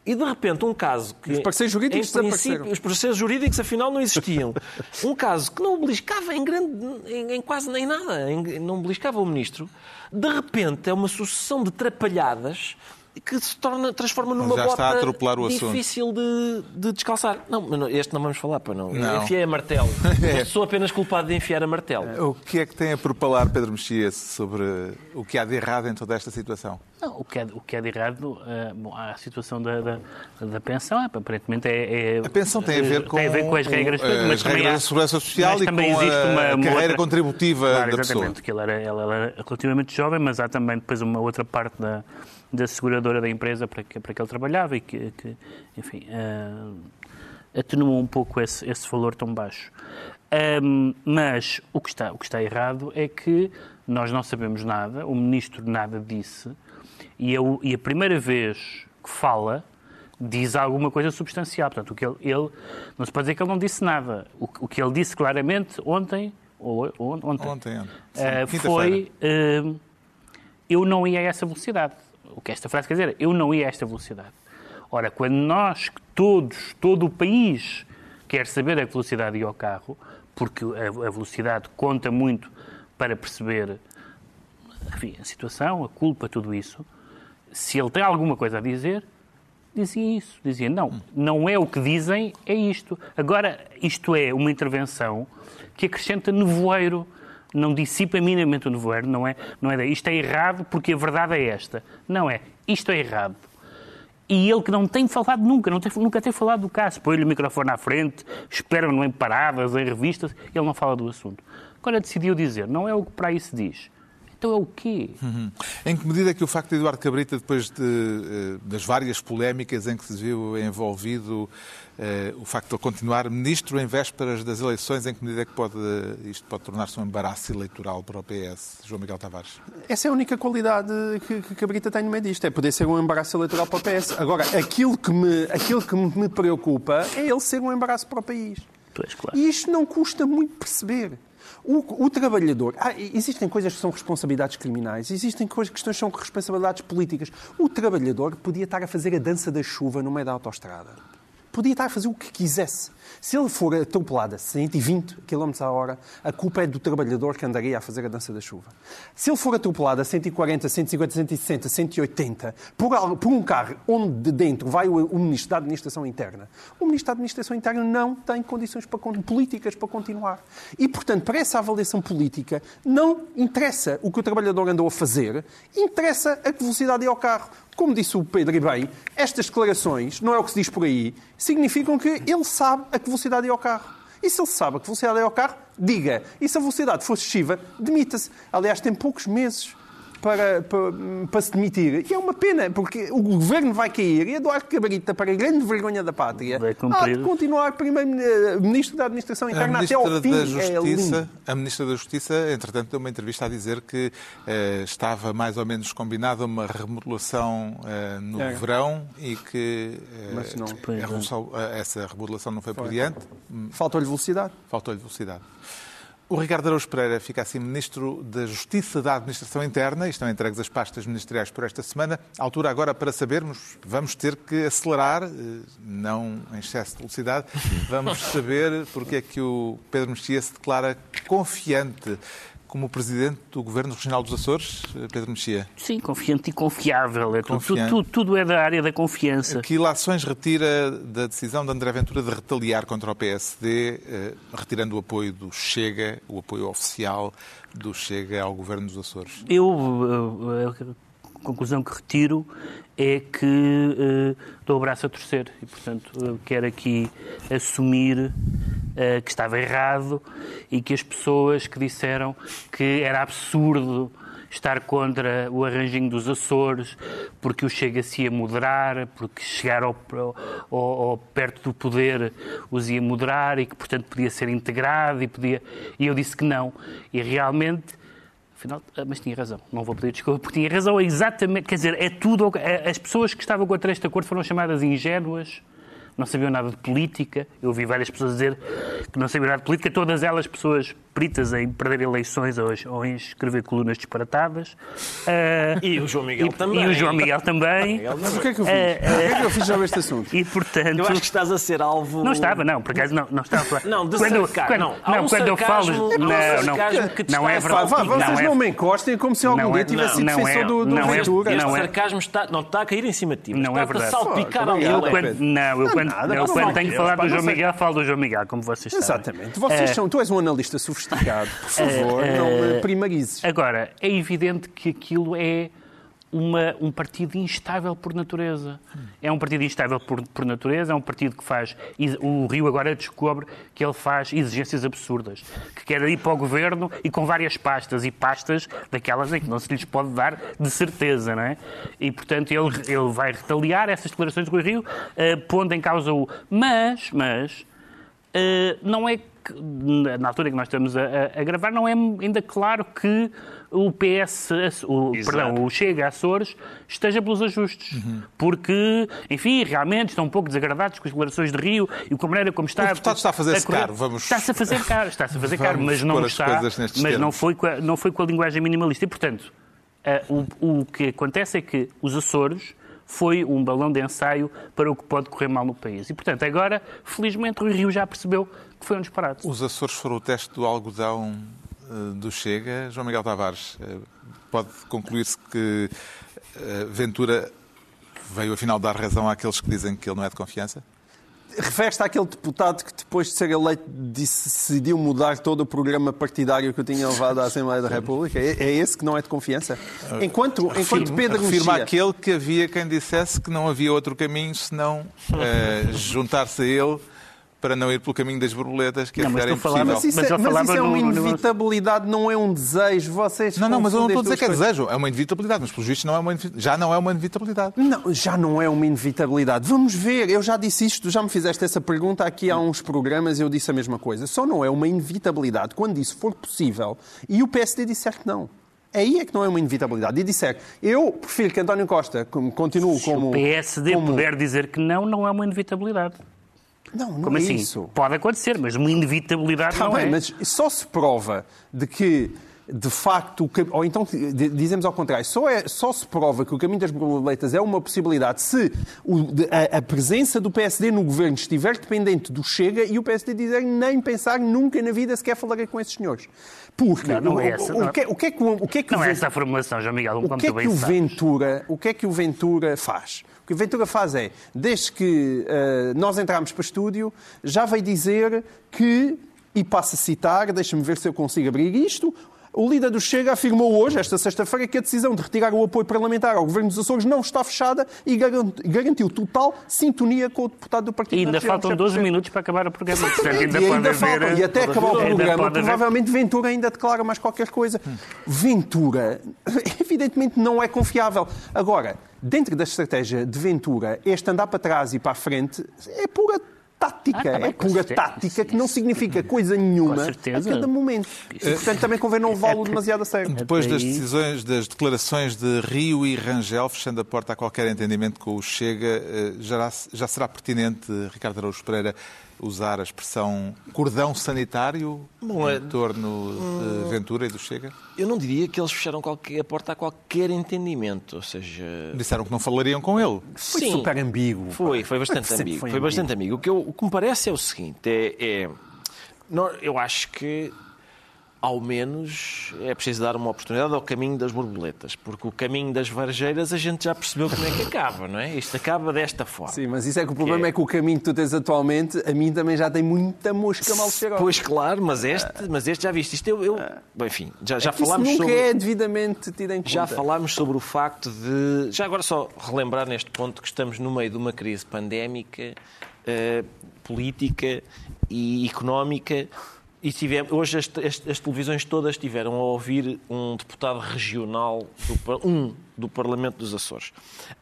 E de repente um caso que. Os parceiros jurídicos em princípio, Os parceiros jurídicos afinal não existiam. *laughs* um caso que não beliscava em, grande, em, em quase nem nada, em, não beliscava o ministro, de repente é uma sucessão de trapalhadas que se torna, transforma numa já está a bota atropelar o assunto. difícil de, de descalçar. Não, este não vamos falar, para não. Não. Enfiei a martelo. *laughs* Eu Sou apenas culpado de enfiar a martelo. O que é que tem a propalar Pedro Mexias sobre o que há de errado em toda esta situação? Não, o, que é, o que é de errado, eh, bom, a situação da, da, da pensão, é, aparentemente é, é- A pensão tem a ver com, tem a ver com as regras, com, eh, mas as também regras há- da segurança social mas e também com existe a uma- uma carreira outra- contributiva Claro, da pessoa. exatamente, que ele era, ela era relativamente jovem, mas há também depois uma outra parte da, da seguradora da empresa para que, para que ele trabalhava e que, que, enfim, eh, atenua um pouco esse, esse valor tão baixo. Ahm, mas o que, está, o que está errado é que nós não sabemos nada, o ministro nada disse, e, o- e a primeira vez que fala diz alguma coisa substancial. Portanto, o que ele, ele- não se pode dizer que ele não disse nada. O, que- o que ele disse claramente ontem, ou, ou- ontem, Ontem, ontem. Sim, eh, quinta-feira. foi eh, eu não ia a essa velocidade. O que esta frase quer dizer? Eu não ia a esta velocidade. Ora, quando nós, todos, todo o país quer saber a velocidade ia ao carro, porque a, velocidade conta muito para perceber enfim, a situação, a culpa, tudo isso, se ele tem alguma coisa a dizer, dizia isso. Dizia, não, não é o que dizem, é isto. Agora, isto é uma intervenção que acrescenta nevoeiro, não dissipa minimamente o nevoeiro, não é, não é daí, isto é errado porque a verdade é esta. Não é, isto é errado. E ele que não tem falado nunca, não tem, nunca tem falado do caso. Põe-lhe o microfone à frente, esperam-no em paradas, em revistas, ele não fala do assunto. Agora decidiu dizer, não é o que para aí se diz. Então é o quê? Em que medida é que o facto de Eduardo Cabrita, depois de, eh, das várias polémicas em que se viu envolvido, eh, o facto de ele continuar ministro em vésperas das eleições, em que medida é que pode, isto pode tornar-se um embaraço eleitoral para o PS? João Miguel Tavares. Essa é a única qualidade que, que Cabrita tem no meio disto, é poder ser um embaraço eleitoral para o PS. Agora, aquilo que me, aquilo que me preocupa é ele ser um embaraço para o país. Pois, claro. E isto não custa muito perceber. O, o trabalhador. Ah, existem coisas que são responsabilidades criminais, existem coisas, questões que são responsabilidades políticas. O trabalhador podia estar a fazer a dança da chuva no meio da autostrada. Podia estar a fazer o que quisesse. Se ele for atropelado a 120 km a hora, a culpa é do trabalhador que andaria a fazer a dança da chuva. Se ele for atropelado a 140, 150, 160, 180 por, por um carro onde de dentro vai o, o Ministro da Administração Interna, o Ministro da Administração Interna não tem condições para, políticas para continuar. E, portanto, para essa avaliação política, não interessa o que o trabalhador andou a fazer, interessa a que velocidade é ao carro. Como disse o Pedro e bem, estas declarações, não é o que se diz por aí, significam que ele sabe a que velocidade é ao carro. E se ele sabe que velocidade é ao carro, diga. E se a velocidade for excessiva, demita-se. Aliás, tem poucos meses para, para, para se demitir. E é uma pena, porque o governo vai cair e Eduardo Cabrita, para a grande vergonha da pátria, Vai há de continuar primeiro-ministro da Administração Interna até ao fim. da É Justiça, lindo. a Ministra da Justiça, entretanto, deu uma entrevista a dizer que eh, estava mais ou menos combinada uma remodelação eh, no É. verão e que eh, Mas não. a eh, essa remodelação não foi por diante, Faltou-lhe velocidade. faltou-lhe velocidade. O Ricardo Araújo Pereira fica assim Ministro da Justiça da Administração Interna e estão entregues as pastas ministeriais por esta semana. A altura agora para sabermos, vamos ter que acelerar, eh, não em excesso de velocidade, *laughs* vamos saber porque é que o Pedro Mexia se declara confiante como Presidente do Governo Regional dos Açores, eh, Pedro Mexia. Sim, confiante e confiável. É tudo, Confiante. tudo, tudo é da área da confiança. Que ilações retira da decisão de André Ventura de retaliar contra o PSD, eh, retirando o apoio do Chega, o apoio oficial do Chega ao Governo dos Açores? Eu, eh, a conclusão que retiro é que dou o braço a torcer e, portanto, quero aqui assumir eh, que estava errado e que as pessoas que disseram que era absurdo estar contra o arranjinho dos Açores, porque o Chega-se ia moderar, porque chegar ao, ao- ao- perto do poder os ia moderar e que, portanto, podia ser integrado e podia... E eu disse que não. E realmente Afinal, ah, mas tinha razão. Não vou pedir desculpa, porque tinha razão. É exatamente, quer dizer, é tudo. é- As pessoas que estavam contra este acordo foram chamadas ingênuas não sabiam nada de política. Eu ouvi várias pessoas dizer que não sabiam nada de política, todas elas pessoas peritas em perder eleições ou, ou em escrever colunas disparatadas. Uh, *laughs* e o João Miguel e, também. E o João Miguel também. Mas o que é que eu fiz? Uh, uh, o que é que eu fiz sobre este assunto? E, portanto... Eu acho que estás a ser alvo... Não estava, não, por acaso não, não estava. *laughs* Não, de quando, sarcasmo. quando, não, não, um quando eu falo... Não, não, não é verdade. Vá, vocês Não não, é- me encostem como se algum não dia é- tivesse não, sido não defensor é- do, do não é- Ventura. Este não é- sarcasmo está, não está a cair em cima de ti. Não é verdade. salpicar ao. Pedro. Quando- não, eu quando, eu tenho que falar do não João. Miguel, falo do João Miguel, como vocês sabem. Exatamente. Vocês são, tu és um analista sofisticado. Por *laughs* favor, não me primarizes. Agora, é evidente que aquilo é uma- um partido instável por natureza. É um partido instável por, por natureza, é um partido que faz. O Rio agora descobre que ele faz exigências absurdas. Que quer ir para o governo e com várias pastas, e pastas daquelas em que não se lhes pode dar de certeza, não é? E, portanto, ele, ele vai retaliar essas declarações do Rio, eh, pondo em causa o. Mas, mas. Uh, não é na altura em que nós estamos a, a- gravar, não é ainda claro que o PS, o, Exato. perdão, o Chega Açores esteja pelos ajustes. Porque, enfim, realmente estão um pouco desagradados com as declarações de Rio e com a maneira como está... O deputado está a fazer-se caro, vamos- Está-se a fazer caro, está-se a fazer caro, mas não está, mas não foi, com a, não foi com a linguagem minimalista. E, portanto, eh, o, o que acontece é que os Açores foi um balão de ensaio para o que pode correr mal no país. E, portanto, agora, felizmente, o Rio já percebeu que foi um disparate. Os Açores foram o teste do algodão eh, do Chega. João Miguel Tavares, eh, pode concluir-se que eh, Ventura veio afinal dar razão àqueles que dizem que ele não é de confiança? Refere-se àquele deputado que depois de ser eleito decidiu mudar todo o programa partidário que eu tinha levado à Assembleia da República? É, é esse que não é de confiança? Enquanto, enquanto Pedro Refirmo Mexia... àquele que havia quem dissesse que não havia outro caminho senão eh, juntar-se a ele para não ir pelo caminho das borboletas, que Não, mas era tu falava- impossível. Mas isso, Mas é, mas isso é uma no- no- inevitabilidade, não é um desejo. Vocês Não, não, mas eu não estou a dizer que é desejo, é uma inevitabilidade, mas pelos vistos não é uma, já não é uma inevitabilidade. Não, já não é uma inevitabilidade. Vamos ver, eu já disse isto, já me fizeste essa pergunta aqui há uns programas e eu disse a mesma coisa. Só não é uma inevitabilidade quando isso for possível e o PSD disser que não. Aí é que não é uma inevitabilidade. E disser, eu prefiro que António Costa como- continue Se como... o PSD como... puder dizer que não, não é uma inevitabilidade. Não, não Como é assim? isso. Pode acontecer, mas uma inevitabilidade Está não bem, é. mas só se prova de que, de facto, o ou então di- dizemos ao contrário, só, é, só se prova que o caminho das borboletas é uma possibilidade se o- a, a presença do PSD no governo estiver dependente do Chega e o PSD dizer nem pensar nunca na vida sequer falarei com esses senhores. Porque Não, não o, é essa, o, não. o que, o que é que o, o que é que Não o é essa a formulação, João Miguel, o que é que o. Ventura, o que é que o Ventura faz? O que o Ventura faz é, desde que eh, nós entramos para estúdio, já veio dizer que, e passo a citar, deixa-me ver se eu consigo abrir isto, o líder do Chega afirmou hoje, esta sexta-feira, que a decisão de retirar o apoio parlamentar ao governo dos Açores não está fechada e garan- garantiu total sintonia com o deputado do Partido E ainda faltam José 12 Percebo. minutos para acabar o programa. Portanto, E ainda ainda pode haver... faltam. E até acabar o ainda programa, provavelmente Ventura ainda declara mais qualquer coisa. Ventura, *laughs* evidentemente, não é confiável. Agora, dentro da estratégia de Ventura, este andar para trás e para a frente é pura tática. Ah, tá bem, é pura certeza. tática que não significa coisa nenhuma a cada momento. E, portanto, também convém não levá-lo demasiado a sério. Depois das decisões, das declarações de Rio e Rangel, fechando a porta a qualquer entendimento com o Chega, eh, já, já será pertinente, Ricardo Araújo Pereira, usar a expressão cordão sanitário Bom, é- em torno de Ventura e do Chega? Eu não diria que eles fecharam qualquer, a porta a qualquer entendimento, ou seja... Disseram que não falariam com ele. Foi super ambíguo. Foi, foi bastante amigo. foi Foi, bastante amigo. O que, eu- o que me parece é o seguinte: é, é- eu acho que ao menos é preciso dar uma oportunidade ao caminho das borboletas, porque o caminho das varjeiras a gente já percebeu como é que acaba, não é? Isto acaba desta forma. Sim, mas isso é que o problema é- é que o caminho que tu tens atualmente, a mim também já tem muita mosca mal cheirosa. Pois claro, mas este, mas este já viste. Isto eu, eu bem, enfim, já, já É que isso falámos nunca sobre. é devidamente tido em conta. Já falámos sobre o facto de. Já agora só relembrar neste ponto que estamos no meio de uma crise pandémica, eh, política e económica. E tivemos, hoje as, as- televisões todas estiveram a ouvir um deputado regional, do, um do Parlamento dos Açores.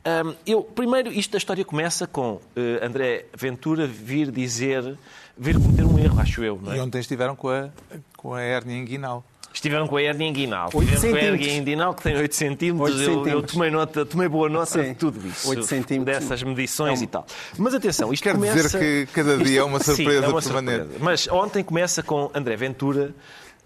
Ahm, eu, primeiro, isto da história começa com eh, André Ventura vir dizer, vir cometer um erro, acho eu. É? E ontem estiveram com a, com a hérnia inguinal. Estiveram com a hernia inguinal. Estiveram com a hernia centímetros. inguinal, que tem 8 centímetros. Eu, eu tomei, nota, tomei boa nota Sim. de tudo isso. Oito centímetros. Dessas medições É e tal. Mas atenção, isto Quer começa... dizer que cada dia é uma Sim, surpresa é uma permanente. surpresa. Mas ontem começa com André Ventura,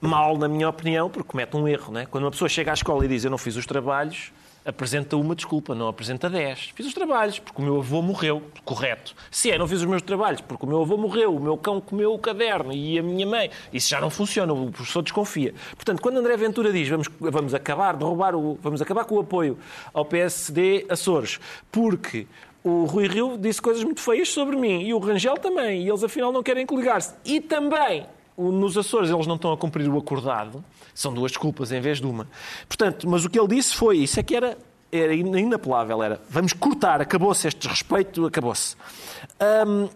mal, na minha opinião, porque comete um erro. Né? Quando uma pessoa chega à escola e diz eu não fiz os trabalhos, apresenta uma desculpa, não apresenta 10. Fiz os trabalhos, porque o meu avô morreu. Correto. Se é, não fiz os meus trabalhos, porque o meu avô morreu, o meu cão comeu o caderno e a minha mãe. Isso já não funciona, o professor desconfia. Portanto, quando André Ventura diz vamos, vamos acabar de roubar o. vamos acabar com o apoio ao PSD Açores, porque o Rui Rio disse coisas muito feias sobre mim e o Rangel também, e eles afinal não querem coligar-se. E também nos Açores eles não estão a cumprir o acordado. São duas desculpas em vez de uma. Portanto, mas o que ele disse foi, isso é que era, era in- inapelável, era vamos cortar, acabou-se este desrespeito, acabou-se. Hum,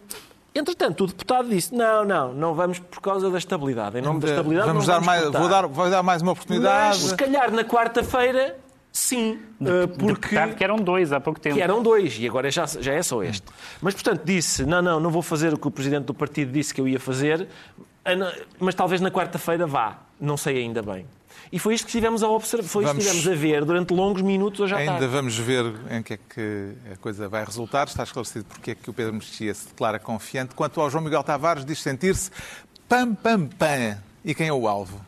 entretanto, o deputado disse, não, não, não vamos por causa da estabilidade. Em nome da estabilidade Vamos dar mais, cortar. vou, dar, vou dar mais uma Mas, oportunidade. se calhar na quarta-feira, sim. uh, porque... Deputado que eram dois há pouco tempo. Que eram dois, e agora já, já é só este. Mas, portanto, disse: não, não, não vou fazer o que o presidente do partido disse que eu ia fazer, mas talvez na quarta-feira vá. Não sei ainda bem. E foi isto que estivemos a observar, foi isto que Vamos- estivemos a ver durante longos minutos hoje à Ainda tarde. vamos ver em que é que a coisa vai resultar. Está esclarecido porque é que o Pedro Mexia se declara confiante. Quanto ao João Miguel Tavares, diz sentir-se pam, pam, pam. E quem é o alvo?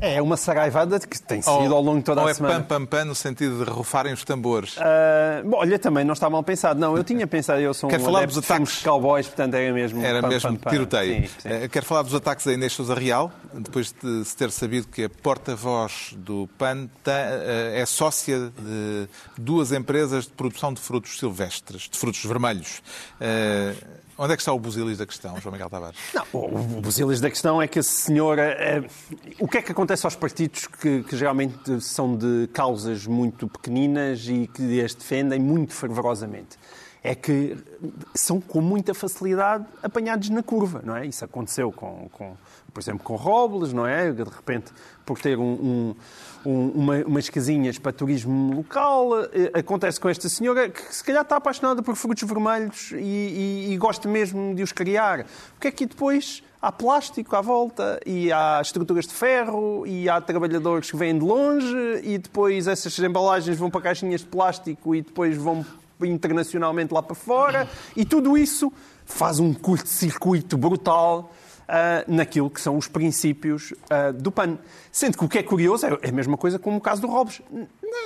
É uma saraivada que tem sido ao longo de toda ou a é semana. pam, pam, pam no sentido de rufarem os tambores? Ah, bom, olha, também não está mal pensado. Não, eu tinha pensado, eu sou um Quero falar adepto dos ataques. de cowboys, portanto era mesmo... Era pam, mesmo pam, tiroteio. Sim, sim. Eh, Quero falar dos ataques a Inês Sousa Real, depois de se ter sabido que a porta-voz do PAN eh, é sócia de duas empresas de produção de frutos silvestres, de frutos vermelhos. Eh, Onde é que está o busilis da questão, João Miguel Tavares? Não, o busilis da questão é que a senhora. eh, o que é que acontece aos partidos que, que geralmente são de causas muito pequeninas e que as defendem muito fervorosamente? É que são com muita facilidade apanhados na curva, não é? Isso aconteceu com, com por exemplo, com Robles, não é? De repente, por ter um, um- um- uma- umas casinhas para turismo local, eh, acontece com esta senhora que se calhar está apaixonada por frutos vermelhos e, e- e gosta mesmo de os criar. O que é que depois? Há plástico à volta e há estruturas de ferro e há trabalhadores que vêm de longe e depois essas embalagens vão para caixinhas de plástico e depois vão internacionalmente lá para fora. E tudo isso faz um curto-circuito brutal naquilo que são os princípios ah, do PAN. Sendo que o que é curioso é é a mesma coisa como o caso do Robes.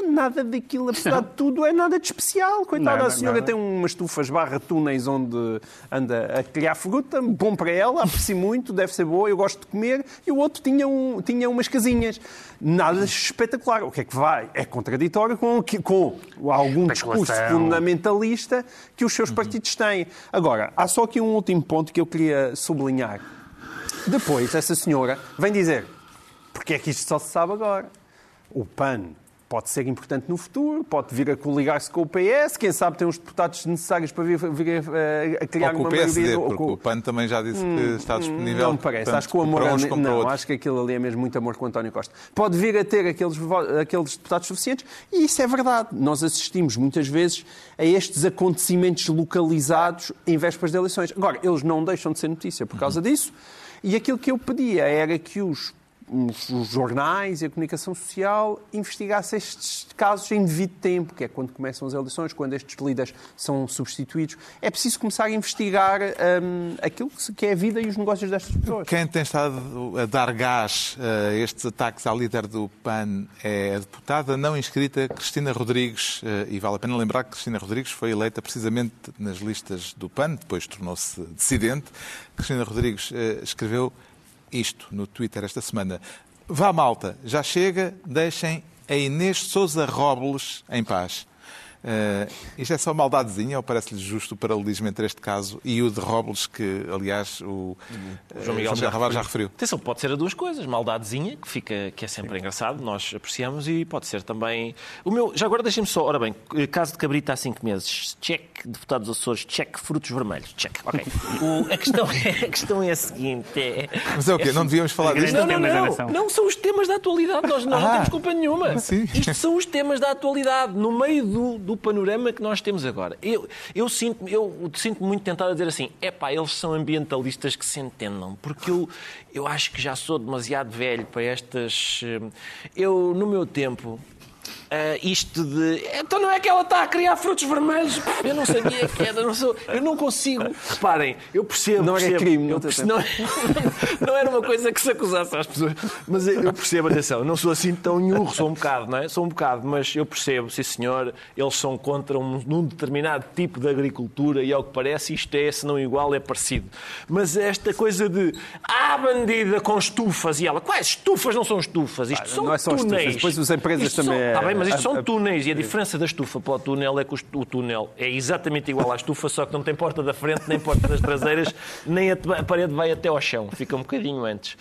Nada daquilo, apesar de tudo, é nada de especial. Coitada, a senhora nada. tem umas estufas barra túneis onde anda a criar fruta, bom para ela, aprecio muito, deve ser boa, eu gosto de comer. E o outro tinha, um, tinha umas casinhas. Nada espetacular. O que é que vai? É contraditório com, com algum discurso fundamentalista que os seus partidos têm. Agora, há só aqui um último ponto que eu queria sublinhar. Depois, essa senhora vem dizer porque é que isto só se sabe agora. O PAN pode ser importante no futuro, pode vir a coligar-se com o PS, quem sabe tem os deputados necessários para vir, vir a, a criar Ou com uma o PSD, maioria... porque com- o PAN também já disse que está disponível. Não me parece. portanto, acho que o amor uns é- não, outros. acho que aquilo ali é mesmo muito amor com o António Costa. Pode vir a ter aqueles, aqueles deputados suficientes e isso é verdade. Nós assistimos muitas vezes a estes acontecimentos localizados em vésperas de eleições. Agora, eles não deixam de ser notícia por causa disso e aquilo que eu pedia era que os os os jornais e a comunicação social investigassem estes casos em devido tempo, que é quando começam as eleições, quando estes líderes são substituídos. É preciso começar a investigar hum, aquilo que é a vida e os negócios destas pessoas. Quem tem estado a dar gás a estes ataques à líder do PAN é a deputada não inscrita Cristina Rodrigues. eh, E vale a pena lembrar que Cristina Rodrigues foi eleita precisamente nas listas do PAN, depois tornou-se dissidente. Cristina Rodrigues eh, escreveu isto no Twitter esta semana. Vá, malta, já chega, deixem a Inês Souza Robles em paz. Eh, isto é só maldadezinha ou parece-lhe justo o paralelismo entre este caso e o de Robles, que, aliás, o, eh, João Miguel já, Tavares já referiu? Atenção, pode ser as duas coisas. Maldadezinha, que, fica, que é sempre engraçado, nós apreciamos, e pode ser também. O meu, já agora deixem-me só, ora bem, caso de cabrita há cinco meses, check, deputados Açores, check, frutos vermelhos, check. Ok. *laughs* O- a, questão é, a questão é a seguinte: é, Mas é o quê? Não devíamos falar disto? Não, não, não. Não são os temas da atualidade. Nós, nós não Ah. temos culpa nenhuma. Sim. Isto são os temas da atualidade. No meio do, do do panorama que nós temos agora. Eu, eu sinto-me eu sinto muito tentado a dizer assim: é pá, eles são ambientalistas que se entendam, porque eu, eu acho que já sou demasiado velho para estas. eh, Eu, no meu tempo, ah, isto de. Então não é que ela está a criar frutos vermelhos? Eu não sabia que era. Não sou, eu não consigo. Reparem, eu percebo. Não era percebo, crime, eu não percebo, *laughs* não, não era uma coisa que se acusasse às pessoas. Mas eu percebo, atenção, não sou assim tão nhurro, sou um bocado, não é? Sou um bocado, mas eu percebo, sim senhor, eles são contra um, um determinado tipo de agricultura e ao que parece isto é, se não igual, é parecido. Mas esta coisa de. Ah, bandida com estufas e ela. Quais estufas não são estufas? Isto são não é só túneis. estufas, depois as empresas Isto são- também é- Está bem, mas isto são túneis e a diferença da estufa para o túnel é que o túnel é exatamente igual à estufa, só que não tem porta da frente, nem porta das traseiras, *laughs* nem a parede vai até ao chão, fica um bocadinho antes.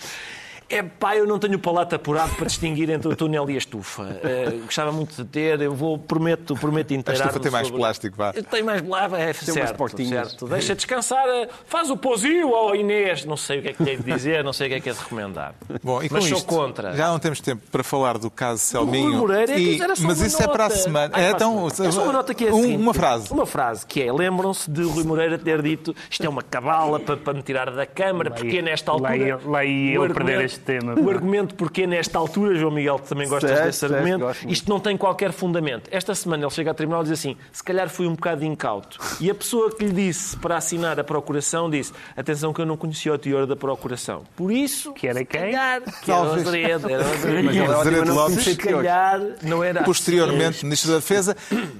É pá, eu não tenho o palato apurado para distinguir entre o túnel e a estufa. Eh, gostava muito de ter, eu vou, prometo, prometo A inteirar estufa tem mais plástico, vá. Tem mais plástico, é umas certo, portinhas. certo. Deixa descansar, eh, faz o posio ao Inês, não sei o que é que hei de dizer, não sei o que é que é de recomendar. Bom, e com Mas sou isto, contra. Já não temos tempo para falar do caso Selminho. Rui Moreira é que e- isso era só mas isso é para a nota. semana. Ah, é, para a então, semana. É só uma nota que é a um- seguinte. Uma frase. Uma frase que é: lembram-se de Rui Moreira ter dito isto é uma cabala para, para me tirar da Câmara, porque nesta altura. lá ia- eu perder argumento- este tema, O argumento porque nesta altura, João Miguel, tu também gostas Certo, desse certo, argumento, isto não tem qualquer fundamento. Esta semana ele chega ao tribunal e diz assim: se calhar fui um bocado incauto. E a pessoa que lhe disse para assinar a procuração disse: atenção, que eu não conhecia o teor da procuração. Por isso, Que era quem? calhar, que era. Azeredo, era Azeredo. Mas ele é ótimo a Azeredo não Lopes. conhecer Se calhar não era Posteriormente, Ministro da Defesa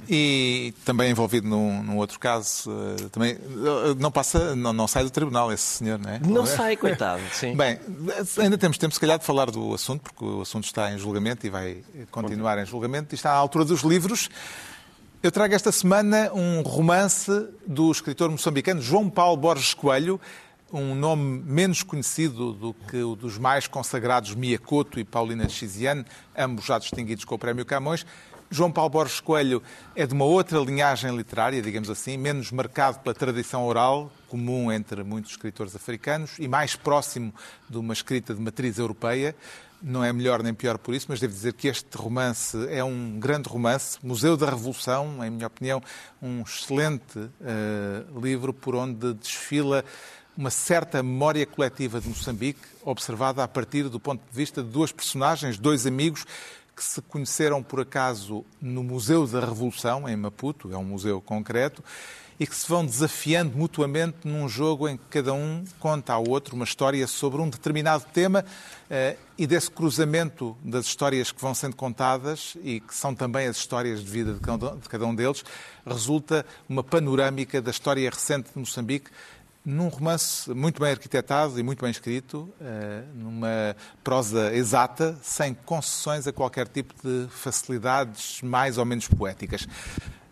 e também envolvido num, num outro caso, eh, também eh, não passa, não, não sai do tribunal esse senhor, não é? Não é? sai, coitado. Sim. Bem, ainda temos tempo, se calhar, de falar do assunto, porque o assunto está em julgamento e vai continuar em julgamento. E está à altura dos livros. Eu trago esta semana um romance do escritor moçambicano João Paulo Borges Coelho, um nome menos conhecido do que o dos mais consagrados Mia Couto e Paulina Chiziane, ambos já distinguidos com o Prémio Camões. João Paulo Borges Coelho é de uma outra linhagem literária, digamos assim, menos marcado pela tradição oral, comum entre muitos escritores africanos, e mais próximo de uma escrita de matriz europeia. Não é melhor nem pior por isso, mas devo dizer que este romance é um grande romance, Museu da Revolução, em minha opinião, um excelente eh, livro por onde desfila uma certa memória coletiva de Moçambique, observada a partir do ponto de vista de duas personagens, dois amigos, que se conheceram por acaso no Museu da Revolução, em Maputo, é um museu concreto, e que se vão desafiando mutuamente num jogo em que cada um conta ao outro uma história sobre um determinado tema eh, e desse cruzamento das histórias que vão sendo contadas e que são também as histórias de vida de cada- de cada um deles, resulta uma panorâmica da história recente de Moçambique num romance muito bem arquitetado e muito bem escrito, eh, numa prosa exata, sem concessões a qualquer tipo de facilidades mais ou menos poéticas.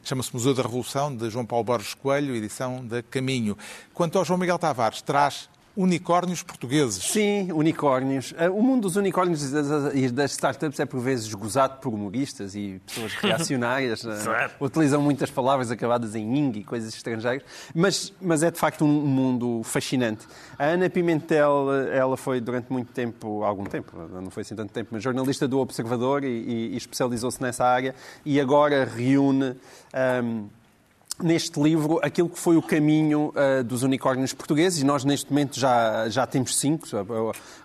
Chama-se Museu da Revolução, de João Paulo Borges Coelho, edição da Caminho. Quanto ao João Miguel Tavares, traz unicórnios portugueses. Sim, unicórnios. Ah, O mundo dos unicórnios e das- startups é por vezes gozado por humoristas e pessoas *laughs* reacionárias. Certo. utilizam muitas palavras acabadas em ing e coisas estrangeiras, mas, mas é de facto um mundo fascinante. A Ana Pimentel, ela foi durante muito tempo, algum tempo, não foi assim tanto tempo, mas jornalista do Observador e, e- e especializou-se nessa área e agora reúne. ahm, neste livro aquilo que foi o caminho ah, dos unicórnios portugueses e nós neste momento já, já temos cinco.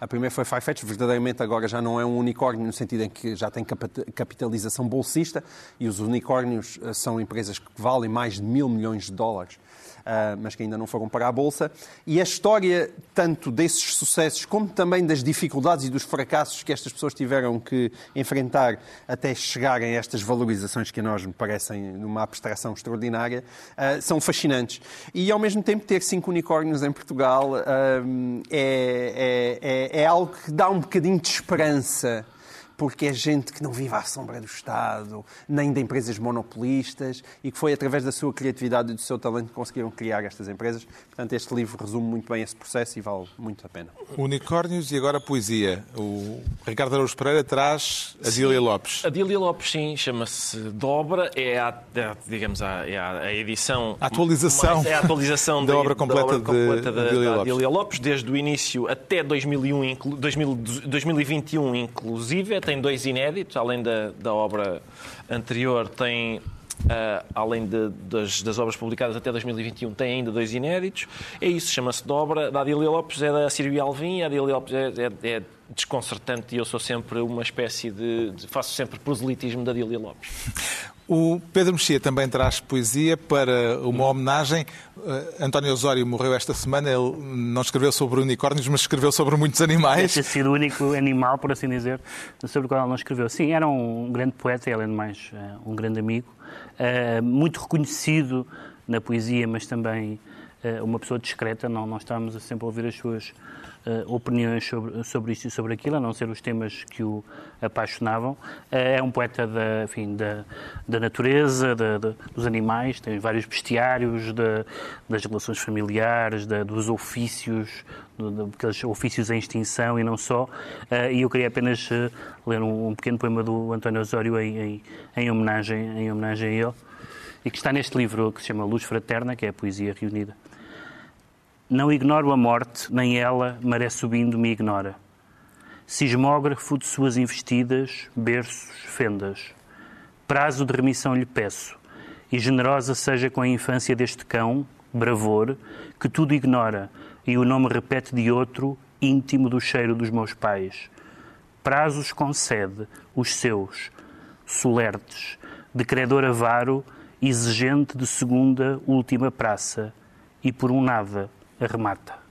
A, primeira foi Farfetch, verdadeiramente agora já não é um unicórnio no sentido em que já tem capita- capitalização bolsista e os unicórnios ah, são empresas que valem mais de mil milhões de dólares. Ah, mas que ainda não foram para a Bolsa. E a história, tanto desses sucessos como também das dificuldades e dos fracassos que estas pessoas tiveram que enfrentar até chegarem a estas valorizações que a nós me parecem numa abstração extraordinária, ah, são fascinantes. E ao mesmo tempo ter cinco unicórnios em Portugal ah, é, é, é, é algo que dá um bocadinho de esperança porque é gente que não vive à sombra do Estado, nem de empresas monopolistas, e que foi através da sua criatividade e do seu talento que conseguiram criar estas empresas. Portanto, este livro resume muito bem esse processo e vale muito a pena. Unicórnios e agora poesia. O Ricardo Araújo Pereira traz a Dília Lopes. A Dília Lopes, sim, chama-se Dobra, é a, a- digamos, a, é a, a edição... A atualização mais- é a atualização *laughs* da obra completa de- completa de da, Dília da Lopes. Dília Lopes, desde o início até 2001, inclu- 2000 2021 inclusive, tem dois inéditos, além da, da obra anterior, tem Uh, além de, das, das, obras publicadas até 2021, tem ainda dois inéditos. É isso, chama-se Dobra. Da Adília Lopes é da Silvia Alvim. A Adília Lopes é, é, é, desconcertante e eu sou sempre uma espécie de. de faço sempre proselitismo da Adília Lopes. O Pedro Mexia também traz poesia para uma homenagem. Uh, António Osório morreu esta semana. Ele não escreveu sobre unicórnios, mas escreveu sobre muitos animais. Deve ter sido o único animal, por assim dizer, sobre o qual ele não escreveu. Sim, era um grande poeta e, além de mais, uh, um grande amigo. Uh, muito reconhecido na poesia, mas também uma pessoa discreta. Não, não estávamos a sempre a ouvir as suas uh, opiniões sobre, sobre isto e sobre aquilo, a não ser os temas que o apaixonavam. Uh, é um poeta da, enfim, da, da natureza, da, da, dos animais, tem vários bestiários, da, das relações familiares, dos ofícios, daqueles ofícios em extinção e não só. Uh, e eu queria apenas ler um, um, pequeno poema do António Osório em, em, em, homenagem, em homenagem a ele e que está neste livro que se chama Luz Fraterna, que é a poesia reunida. Não ignoro a morte, nem ela, maré subindo, me ignora. Sismógrafo de suas investidas, berços, fendas. Prazo de remissão lhe peço, e generosa seja com a infância deste cão, bravor, que tudo ignora, e o nome repete de outro, íntimo do cheiro dos meus pais. Prazos concede, os seus, solertes, de credor avaro, exigente de segunda, última praça, e por um nada, arremata.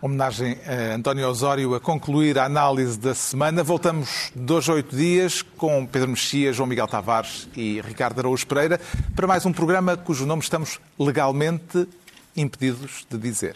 Homenagem a António Osório a concluir a análise da semana. Voltamos dois a oito dias com Pedro Mexia, João Miguel Tavares e Ricardo Araújo Pereira para mais um programa cujo nome estamos legalmente impedidos de dizer.